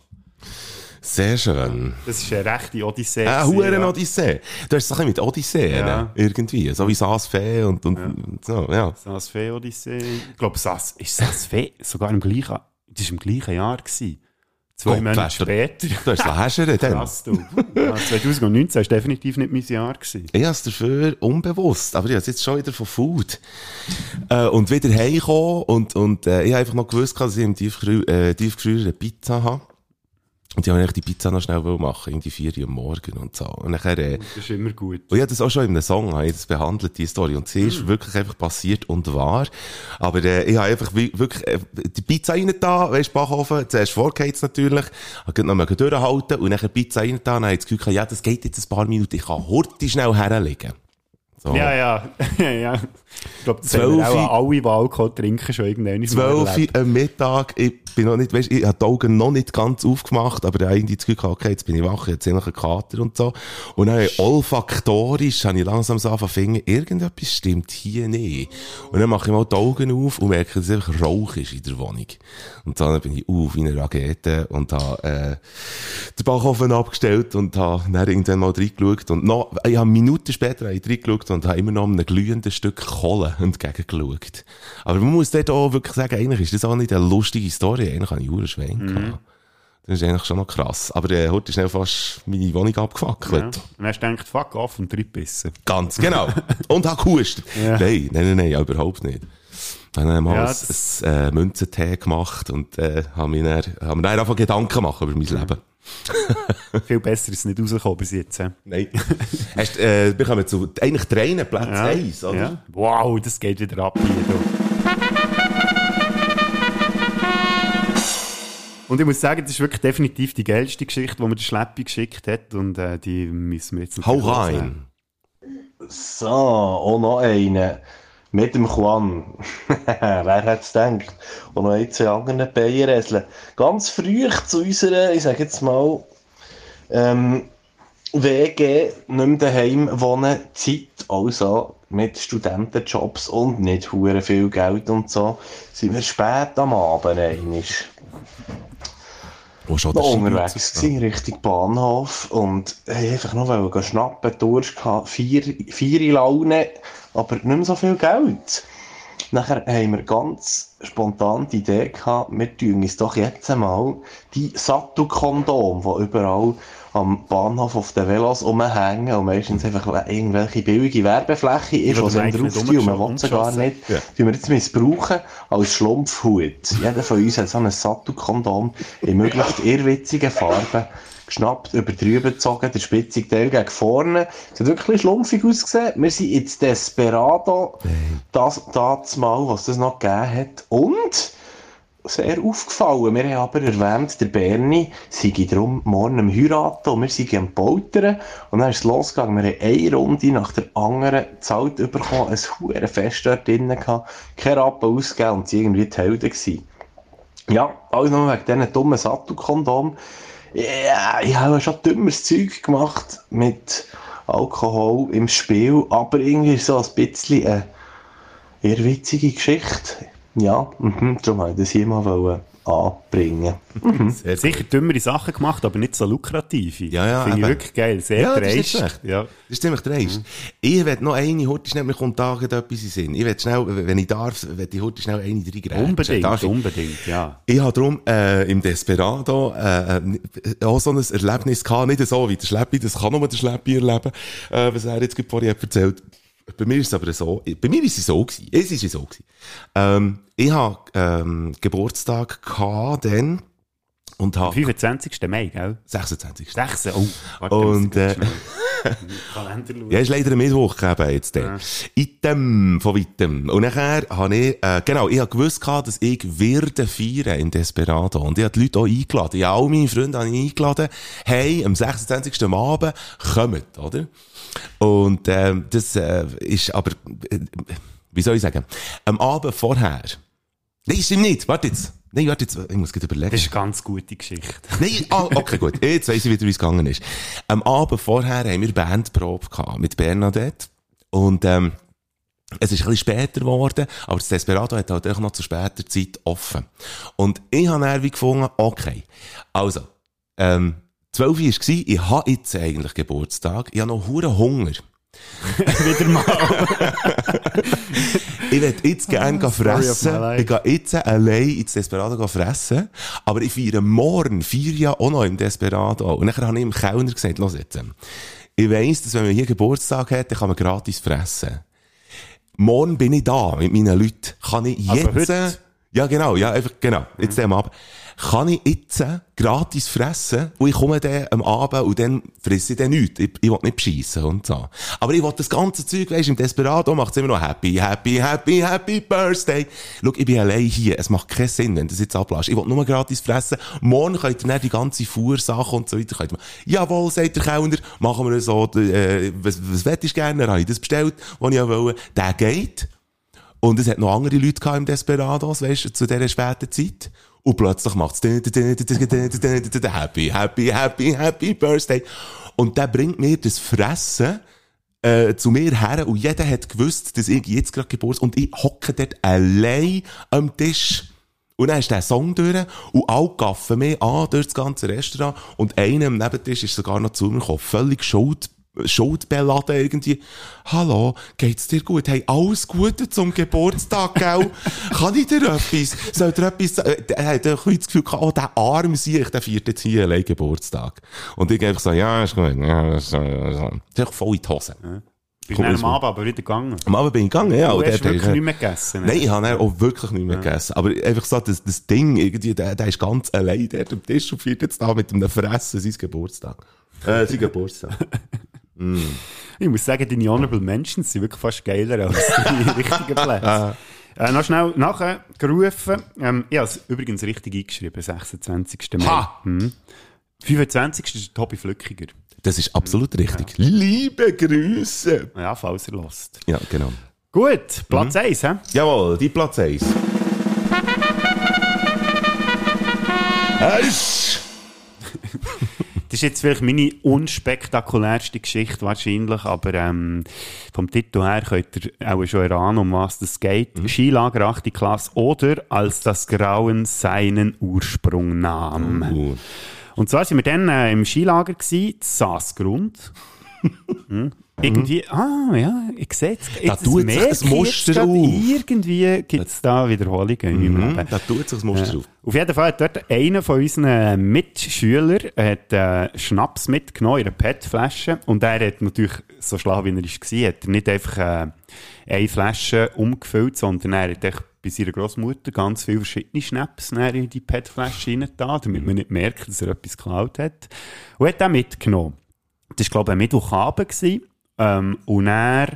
Sehr schön. Das ist eine rechte Odyssee. Ah, gewesen, Huren ja. Odyssee. Du hast es ein bisschen mit Odyssee, Ja. ne? irgendwie. So wie Saas-Fee und, und so, ja. Saas Fee Odyssee. Ich glaube, Saas, ist Saas Fee sogar im gleichen, das war im gleichen Jahr gewesen. Zwei Oh, Monate später. Du hast Läschern dann. Krass, du. Ja, 2019 war definitiv nicht mein Jahr. Gewesen. Ich habe es dafür unbewusst, aber ich habe es jetzt schon wieder von Food. Äh, und wieder heimgekommen und, und äh, ich habe einfach noch gewusst, dass ich im Tiefgefrü äh, eine Pizza habe. Und wollte eigentlich die Pizza noch schnell machen, irgendwie 4 Uhr am Morgen und so. Und nachher, äh, Das ist immer gut. und ich habe das auch schon in einem Song habe ich das behandelt, die Story. Und sie ist wirklich einfach passiert und wahr. Aber äh, ich habe einfach wirklich äh, die Pizza rein da, weißt du, Backofen, zuerst vorgeheizt natürlich, habe noch mal durchhalten und die Pizza rein da, dann habe ich das Gefühl, gehabt, ja, das geht jetzt ein paar Minuten, ich kann heute schnell herlegen. So. Ja, ja. ja. Ich glaube, das haben Zwölf- auch alle, die Alkohol trinken, schon irgendwann mal Zwölf erlebt. am Mittag, ich bin noch nicht, weißt, ich habe die Augen noch nicht ganz aufgemacht, aber ich habe irgendwie das Gefühl, gehabt, okay, jetzt bin ich wach, jetzt habe ich einen Kater und so. Und dann habe ich olfaktorisch, habe ich langsam so angefangen, irgendetwas stimmt hier nicht. Und dann mache ich mal die Augen auf und merke, dass es einfach Rauch ist in der Wohnung. Und dann bin ich auf wie eine Rakete und habe, äh, den Backofen abgestellt und habe dann irgendwann mal reingeschaut und noch, ich habe Minuten später reingeschaut und habe immer noch einem glühenden Stück Kohle entgegengeschaut. Aber man muss dort auch wirklich sagen, eigentlich ist das auch nicht eine lustige Story, eigentlich habe ich einen Schwein gehabt. Das ist eigentlich schon noch krass. Aber äh, heute ist schnell fast meine Wohnung Ja. abgefackelt. Und dann hast gedacht, fuck off und reinbissen. Ganz genau. Und habe gehustet. Ja. Nein, nein, nein, nein, ja, überhaupt nicht. Dann haben wir Ja, mal das- ein, ein äh, Münzentee gemacht und äh, haben mir dann, mir dann einfach Gedanken gemacht über mein Leben. Viel besser ist es nicht rausgekommen bis jetzt. hä? Nein. Hast, äh, wir kommen zu eigentlich drei Platz Ja. eins, oder? Ja. Wow, das geht wieder ab hier. Du. Und ich muss sagen, das ist wirklich definitiv die geilste Geschichte, die mir der Schleppi geschickt hat. Und äh, die müssen wir jetzt Hau natürlich rein. So, auch noch einen. Mit dem Juan. Wer hätte es gedacht? Und noch ein, zwei andere Bayerräsle. Ganz früh zu unserer, ich sage jetzt mal, ähm, WG, nicht mehr daheim wohnen, Zeit, also mit Studentenjobs und nicht hure viel Geld und so, sind wir spät am Abend einmal Wo schon noch der unterwegs gewesen, Richtung Bahnhof und haben einfach noch wollen schnappen, Durst gehabt, vier, vier Laune, aber nicht mehr so viel Geld. Nachher haben wir ganz spontan die Idee gehabt, wir tun uns doch jetzt einmal die Sattelkondom, die überall am Bahnhof auf den Velos rumhängen und meistens einfach irgendwelche billige Werbefläche ist, die eigentlich drauf tun und man will sie gar nicht, Ja. tun wir jetzt missbrauchen als Schlumpfhut. Jeder von uns hat so ein Sattelkondom in möglichst irrwitzigen Farben geschnappt, über drüber gezogen, der spitzige Teil gegen vorne. Es hat wirklich schlumpfig ausgesehen. Wir sind jetzt Desperado, das, das Mal, was das noch gegeben hat. Und sehr aufgefallen. Wir haben aber erwähnt, der Berni sei darum morgen am Heiraten und wir sind am Poltern. Und dann ist es losgegangen. Wir haben eine Runde nach der anderen gezahlt bekommen, ein hohes Fest dort drinnen gehabt, keine Rappen ausgegeben und sie irgendwie die Helden gewesen. Ja, alles nur wegen diesen dummen Sattelkondom. Ja, ich habe schon dümmeres Zeug gemacht mit Alkohol im Spiel, aber irgendwie ist so ein bisschen eine eher witzige Geschichte. Ja, mhm, wollte ich das hier mal wollen anbringen. Mhm. Sicher dümmere Sachen gemacht, aber nicht so lukrative. Ja, ja, Finde ich wirklich geil. Sehr Ja, das ist dreist. Ja. Das ist ziemlich dreist. Ich will noch eine, heute schnell, mir kommt da etwas in Sinn. Ich will schnell, wenn ich darf, will ich heute schnell eine reingrätschen. Unbedingt, Darf ich? unbedingt, ja. Ich habe darum äh, im Desperado äh, äh, auch so ein Erlebnis gehabt, nicht so wie der Schleppi, das kann nur der Schleppi erleben, äh, was er jetzt gerade vorhin hat erzählt. Bei mir ist es aber so, bei mir ist es so gewesen, es ist so gewesen. Ähm, ich habe ähm, Geburtstag gehabt dann und habe... 25. Mai, gell? 26. 6. Oh, warte, Und, ich äh, Kalender schauen. Ja, ist leider ein Mittwoch eben jetzt. Ja. Item von weitem. Und nachher habe ich, äh, genau, ich habe gewusst gehabt, dass ich werde feiern in Desperado. Und ich habe die Leute auch eingeladen. Ja, all meine Freunde habe ich eingeladen. Hey, am 26. am Abend, kommt, oder? Und, ähm, das, äh, ist aber, äh, wie soll ich sagen? Am Abend vorher. Nein, stimmt nicht. Warte jetzt. Nein, warte jetzt. Ich muss gerade überlegen. Das ist eine ganz gute Geschichte. Nein, ah, okay, gut. Jetzt weiss ich wieder, wie es gegangen ist. Am Abend vorher haben wir Bandprobe gehabt mit Bernadette. Und, ähm, es ist ein bisschen später geworden, aber das Desperado hat halt auch noch zu später Zeit offen. Und ich habe dann wie gefunden, okay, also, ähm, 12 Uhr war, ich habe jetzt eigentlich Geburtstag, ich habe noch hure Hunger. Wieder mal. ich will jetzt gerne my fressen. Ich gehe jetzt allein ins Desperado fressen. Aber ich feiere morgen, vier ja auch noch im Desperado. Und dann habe ich im Kellner gesagt, los jetzt. Ich weiss, dass wenn man hier Geburtstag hat, dann kann man gratis fressen. Morgen bin ich da mit meinen Leuten. Kann ich jetzt... ja, genau, ja, einfach, genau. Jetzt dem ab. Kann ich jetzt gratis fressen und ich komme dann am Abend und dann fresse ich dann nichts. Ich, ich will nicht beschissen und so. Aber ich will das ganze Zeug, weisst, im Desperado macht es immer noch happy, happy, happy, happy birthday. Schau, ich bin allein hier. Es macht keinen Sinn, wenn du das jetzt ablässt. Ich will nur gratis fressen. Morgen könnt ihr dann die ganze Fuhrsache und so weiter. Könnt jawohl, sagt der Kellner, machen wir so, äh, was, was wettest du gerne? Dann habe ich das bestellt, was ich auch wollte. Der geht. Und es hat noch andere Leute gehabt im Desperados, weißt du, zu dieser späten Zeit. Und plötzlich macht es happy, happy, happy, happy birthday. Und der bringt mir das Fressen äh, zu mir her und jeder hat gewusst, dass ich jetzt gerade Geburtstag und ich hocke dort allein am Tisch. Und dann ist der Song durch und alle gaffen mich an durch das ganze Restaurant und einer am Nebentisch ist sogar noch zu mir gekommen, völlig schuld, schuldbeladen irgendwie. Hallo, geht's dir gut? Hey, alles Gute zum Geburtstag, gell? Kann ich dir etwas? Soll dir etwas sagen? Er hat ein bisschen das Gefühl gehabt, oh, der arm sich, der feiert jetzt hier allein Geburtstag. Und ich einfach so, ja, ist gut, ja, ist, äh, ist voll in die Hose. Bist Komm, dann ist am. Abend aber wieder gegangen. Am Abend bin ich gegangen, ja. Du hast der- wirklich der- nicht mehr gegessen, ne? Nein, ich habe auch wirklich nicht mehr gegessen. Aber einfach so, das, das Ding, irgendwie, der, der ist ganz allein dort am Tisch und feiert jetzt da mit einem Fressen sein Geburtstag. Äh, sein Geburtstag. mm. Ich muss sagen, deine Honorable Mentions sind wirklich fast geiler als die richtigen Plätze. Äh, noch schnell nachher gerufen. Ähm, ich habe es übrigens richtig eingeschrieben, 26. Mai. Ha! Mhm. 25. ist Tobi Flückiger. Das ist absolut richtig. Liebe Grüße! Ja, falls er lost. Ja, genau. Gut, Platz Mhm. 1, hä? Jawohl, die Platz 1. Heisch! Das ist jetzt vielleicht meine unspektakulärste Geschichte wahrscheinlich, aber ähm, vom Titel her könnt ihr auch schon erahnen, um was das geht. Skilager 8. Klasse oder als das Grauen seinen Ursprung nahm. Und zwar sind wir dann äh, im Skilager gsi, Saasgrund. hm. Irgendwie, ah ja, ich sehe es. Da tut sich das Muster auf. Irgendwie gibt es da Wiederholungen in meinem Mhm, Leben. da tut sich das Muster auf. Auf jeden Fall hat dort einer von unseren Mitschülern hat, äh, Schnaps mitgenommen, in einer PET-Flasche. Und er hat natürlich, so schlau wie er war, hat er nicht einfach äh, eine Flasche umgefüllt, sondern er hat echt bei seiner Großmutter ganz viele verschiedene Schnaps in die PET-Flasche rein damit man nicht merkt, dass er etwas geklaut hat. Und hat den mitgenommen. Das war, glaube ich, ein Mittwochabend. gewesen. Ähm, und dann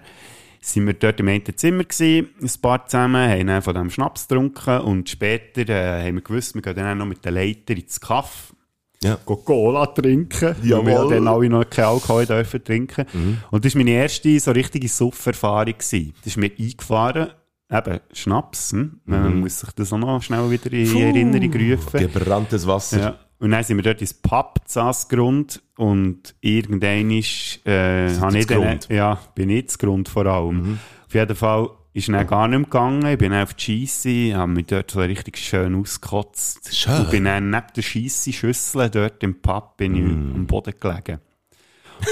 sind wir dort im einen Zimmer gewesen, ein paar zusammen, haben dann von diesem Schnaps getrunken und später äh, haben wir gewusst, wir gehen dann noch mit den Leiter ins Kaff. Ja. Cola trinken. Jawohl. Weil wir dann alle noch keinen Alkohol dürfen trinken. Und das war meine erste so richtige Suff-Erfahrung. Das ist mir eingefahren. Eben, Schnaps. Hm? Man Mhm. muss sich das auch noch schnell wieder in Puh. Erinnerung rufen. Gebranntes Wasser. Ja. Und dann sind wir dort ins Pub, Grund und irgendwann ist, äh, habe ich dann, Grund? ja, bin ich das Grund vor allem. Auf jeden Fall ist dann gar nicht mehr gegangen. Ich bin dann auf die Scheisse, habe mich dort so richtig schön ausgekotzt. Schön. Und bin dann neben der Scheisse-Schüssel dort im Pub bin ich am Boden gelegen.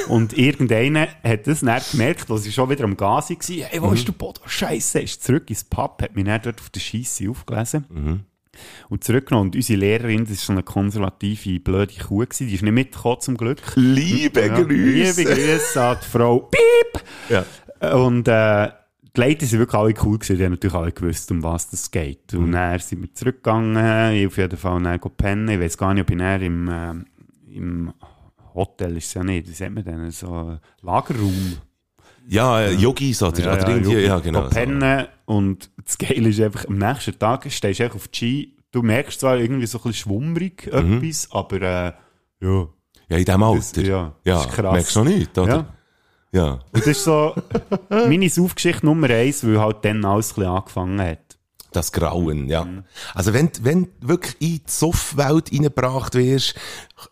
Und irgendeiner hat das dann gemerkt, als ich schon wieder am Gas war. Hey, wo ist der Boden? Scheiße, ist zurück ins Pub, hat mich dann dort auf der Scheisse aufgelesen. Und zurückgenommen. Und unsere Lehrerin, das ist so eine konservative, blöde Kuh gewesen, die ist nicht mitgekommen zum Glück. Liebe Grüße. Liebe Grüße an die Frau Piep. Ja. Und äh, die Leute sind wirklich alle cool gewesen, die haben natürlich alle gewusst, um was das geht. Und dann sind wir zurückgegangen, ich auf jeden Fall dann pennen. Ich weiß gar nicht, ob ich dann im, äh, im Hotel ist es ja nicht, wie sagt man denn, so ein Lagerraum. Ja, äh, Yogis oder, oder irgendwie, Yogi. ja, genau. Pennen und das Geile ist einfach, am nächsten Tag stehst du einfach auf die Ski, du merkst zwar irgendwie so ein bisschen schwummrig etwas, aber äh, ja. Ja, in dem Alter. Das, ja, Ja, das ist krass. merkst du noch nicht, oder? Ja. Ja. Und das ist so meine Saufgeschichte Nummer eins, weil halt dann alles ein bisschen angefangen hat. Das Grauen, ja. Also wenn, wenn du wirklich in die Suffwelt reingebracht wirst,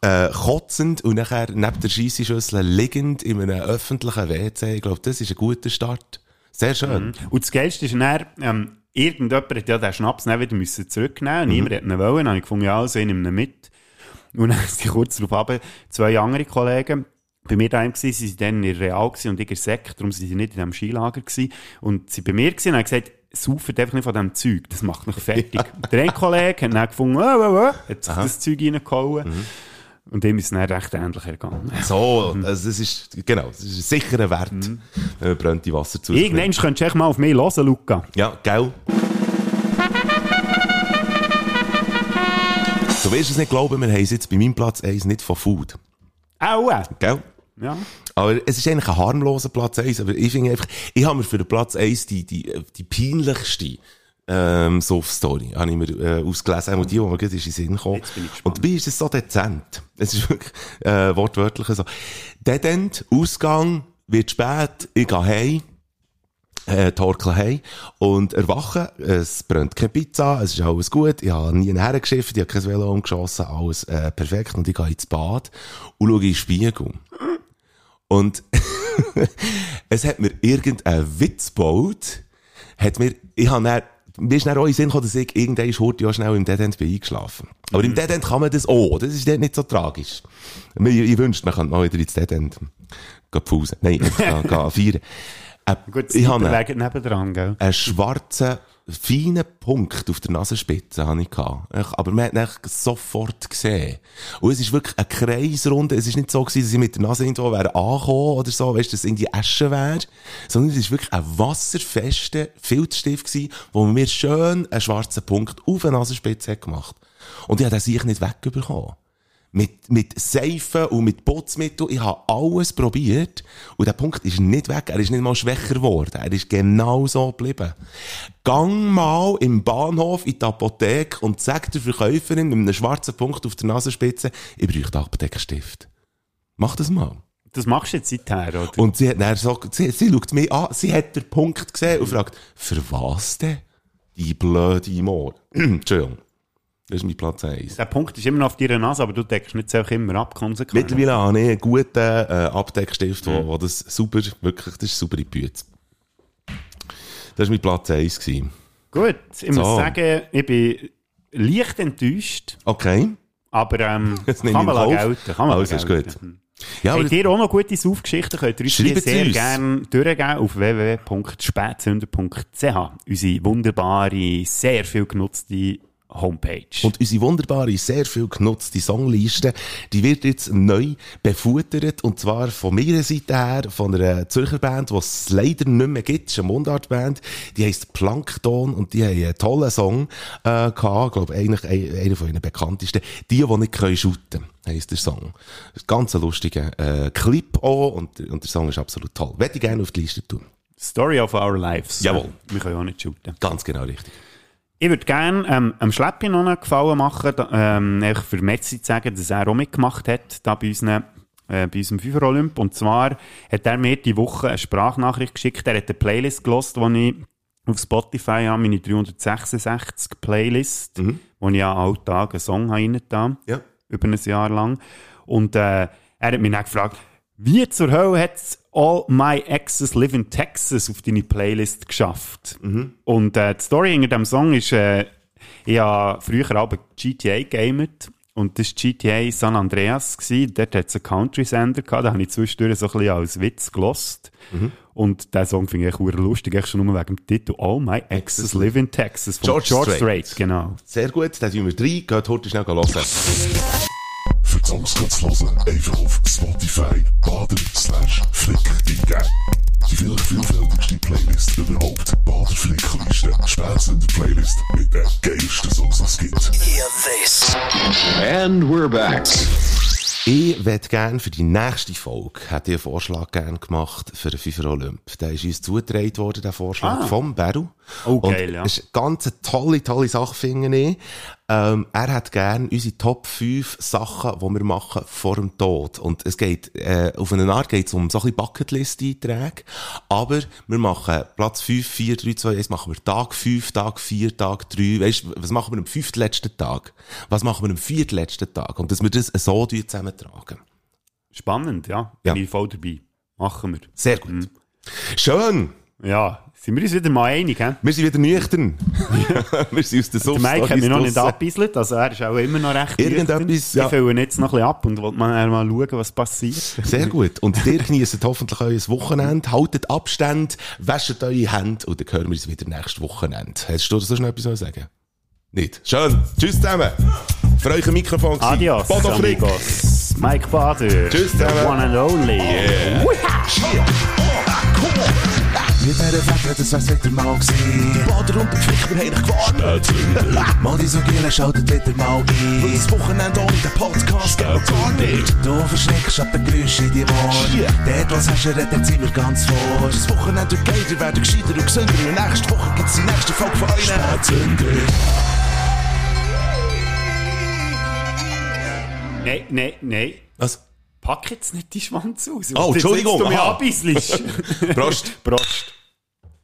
äh, kotzend und nachher neben der Scheisseschüssel liegend in einem öffentlichen WC, ich glaube, das ist ein guter Start. Sehr schön. Und das Geilste ist dann, ähm, irgendjemand hat ja den Schnaps dann wieder müssen zurücknehmen Mhm. Niemand hat ihn wollen. Dann habe ich gefunden, ja, also ich nehme ihn mit. Und dann sind kurz darauf ab, zwei andere Kollegen, bei mir daheim gsi, sie sind dann in Real und ich in Sek, darum sind sie nicht in diesem Skilager gsi. Und sie bei mir und haben gesagt, sauft einfach nicht von diesem Zeug, das macht mich fertig. Der eine Kollege hat dann gefunden, oh, oh, oh, hat sich das Zeug reingehauen. Und dem ist es dann recht ähnlich ergangen. So, also das ist, genau, das ist ein sicherer Wert, wenn man brennte Wasser zu Irgendwann könntest du echt mal auf mich hören, Luca. Ja, gell? Du wirst es nicht glauben, wir haben es jetzt bei meinem Platz 1 nicht von Food. Aua! Gell? Ja. Aber es ist eigentlich ein harmloser Platz 1, aber ich finde einfach, ich habe mir für den Platz 1 die, die, die peinlichste ähm, Soft-Story, habe ich mir äh, ausgelesen, auch die, die mir gerade in den Sinn gekommen. Und dabei ist es so dezent. Es ist wirklich äh, wortwörtlich so. Dead End, Ausgang, wird spät, ich gehe heim, äh, torkeln heim und erwachen, es brennt keine Pizza, es ist alles gut, ich habe nie hergeschifft, ich habe kein Velo umgeschossen, alles äh, perfekt und ich gehe ins Bad und schaue in den Spiegel. Und es hat mir irgendein Witz gebaut, hat mir, ich habe dann, mir ist dann auch in Sinn gekommen, dass ich irgendwann heute ja schnell im Dead End bin eingeschlafen. Aber im Dead End kann man das auch, das ist nicht so tragisch. Ich, ich wünschte, man könnte mal wieder ins Dead End gehen pfusen. Nein, gehen, feiern. Äh, Gut, ich habe Cyberweg nebendran, gell? einen schwarzen, feinen Punkt auf der Nasenspitze hatte ich Aber man hat ihn sofort gesehen. Und es ist wirklich eine Kreisrunde. Es ist nicht so gewesen, dass ich mit der Nase irgendwo wäre angekommen oder so, weißt du, dass es irgendwie Asche wäre. Sondern es ist wirklich ein wasserfester Filzstift gewesen, wo man mir schön einen schwarzen Punkt auf der Nasenspitze hat gemacht. Und ich habe den sich nicht wegbekommen. Mit, mit Seifen und mit Putzmittel. Ich habe alles probiert. Und der Punkt ist nicht weg. Er ist nicht mal schwächer geworden. Er ist genau so geblieben. Gang mal im Bahnhof in die Apotheke und sag der Verkäuferin mit einem schwarzen Punkt auf der Nasenspitze, ich brauche einen Apothekenstift. Mach das mal. Das machst du jetzt seither, oder? Und sie hat dann so, sie, sie schaut mich an, sie hat den Punkt gesehen und fragt, für was denn? Die blöde Moor. Entschuldigung. Das ist mein Platz 1. Der Punkt ist immer noch auf deiner Nase, aber du deckst nicht so immer ab, konsequent. Mittlerweile habe ich einen guten äh, Abdeckstift, wo, wo das super, wirklich, das ist super in die Bütze. Das war mein Platz 1. Gewesen. Gut, ich So. muss sagen, ich bin leicht enttäuscht. Okay. Aber ähm, kann man gelten. Kann man lassen ist gut. Ja, Habt ihr auch noch gute Saufgeschichten, könnt ihr uns die sehr uns. gerne durchgeben auf www.spätzünder.ch. Unsere wunderbare, sehr viel genutzte Homepage. Und unsere wunderbare, sehr viel genutzte Songliste, die wird jetzt neu befuttert. Und zwar von meiner Seite her, von einer Zürcher Band, die es leider nicht mehr gibt. Es ist eine Mundartband. Die heisst Plankton und die haben einen tollen Song, äh, gehabt. Ich glaube, eigentlich ein- einer von ihren bekanntesten. Die, die nicht können shooten, heisst der Song. Ist ein ganz lustiger, äh, Clip auch. Und, und der Song ist absolut toll. Würde ich gerne auf die Liste tun. Story of Our Lives. Jawohl. Wir können auch nicht shooten. Ganz genau richtig. Ich würde gerne ähm, am Schleppi noch einen Gefallen machen, da, ähm, für Metzi zu sagen, dass er auch mitgemacht hat, da bei, unseren, äh, bei unserem FIFA Olymp. Und zwar hat er mir die Woche eine Sprachnachricht geschickt. Er hat eine Playlist gelost, die ich auf Spotify habe, meine 366 Playlist, wo ich ja alltag einen Song habe reingetan, ja. über ein Jahr lang. Und äh, er hat mich dann gefragt, wie zur Hölle hat All My Exes Live in Texas auf deine Playlist geschafft? Und äh, die Story hinter dem Song ist, äh, ich habe früher auch GTA gamet und das war GTA San Andreas. Gewesen. Dort hat es einen Country-Sender gehabt, da habe ich zwischendurch so ein bisschen als Witz gelost. Und der Song finde ich echt verdammt lustig, echt schon nur wegen dem Titel All My Exes Live in Texas von George George, Strait. Genau. Sehr gut, dann tun wir drei. Geht heute schnell hören. Die Songs zu hören, einfach auf Spotify baden slash flick eingeben. Die vielleicht vielfältigste Playlist überhaupt. Bader Flickliste. Spätzünder Playlist mit den geilsten Songs, die es gibt. Hear this. And we're back. Ich würde gerne für die nächste Folge, hätte ich einen Vorschlag gerne gemacht für den FIFA Olymp. Der ist uns zugetragen worden, der Vorschlag Ah. vom Beru. Oh, Und geil, ja. Es ist eine ganz tolle, tolle Sache, finde ich. Ähm, er hat gerne unsere Top 5 Sachen, die wir machen vor dem Tod. Und es geht, äh, auf eine Art geht es um so ein bisschen Bucketlist-Einträge. Aber wir machen Platz 5, 4, 3, 2, 1 machen wir Tag 5, Tag 4, Tag 3. Weißt was machen wir am fünftletzten Tag? Was machen wir am viertletzten Tag? Und dass wir das so zusammentragen. Spannend, ja. Ja. Bin ich voll dabei. Machen wir. Sehr gut. Schön. Ja, sind wir uns wieder mal einig, hä? Wir sind wieder nüchtern. wir sind aus der Der Sucht. Mike hat mich noch nicht abgebisselt, also er ist auch immer noch recht Irgendetwas, ja. Ich fülle ihn jetzt noch ein bisschen ab und wollte mal, mal schauen, was passiert. Sehr gut. Und ihr genießt hoffentlich euer Wochenende, haltet Abstand, wäscht eure Hände und dann hören wir uns wieder nächstes Wochenende. Hast du so schnell etwas zu sagen? Nicht? Schön. Tschüss zusammen. Für euch ein Mikrofon. Adios, Bodo Frick. Mike Bader. Tschüss The zusammen. one and only. Yeah. Mit dieser Fette, das wär's wieder mal gewesen. Die Bader und der Flick, wir haben dich gewarnt. Mal die so Gielen schaltet wieder mal ein. Weil das Wochenende ohne den Podcast geht gar nicht. Du verschreckst ab den Geräuschen in die Ohren. Dort, was hast du redet, sind wir ganz vor. Das Wochenende wird ihr werdet gescheiter und gesünder. Und nächste Woche gibt's die nächste Folge von euch. Spätzünder. Nein, nein, nein. Was? Pack jetzt nicht die Schwanz aus. Oh, Entschuldigung, du. Prost. Prost.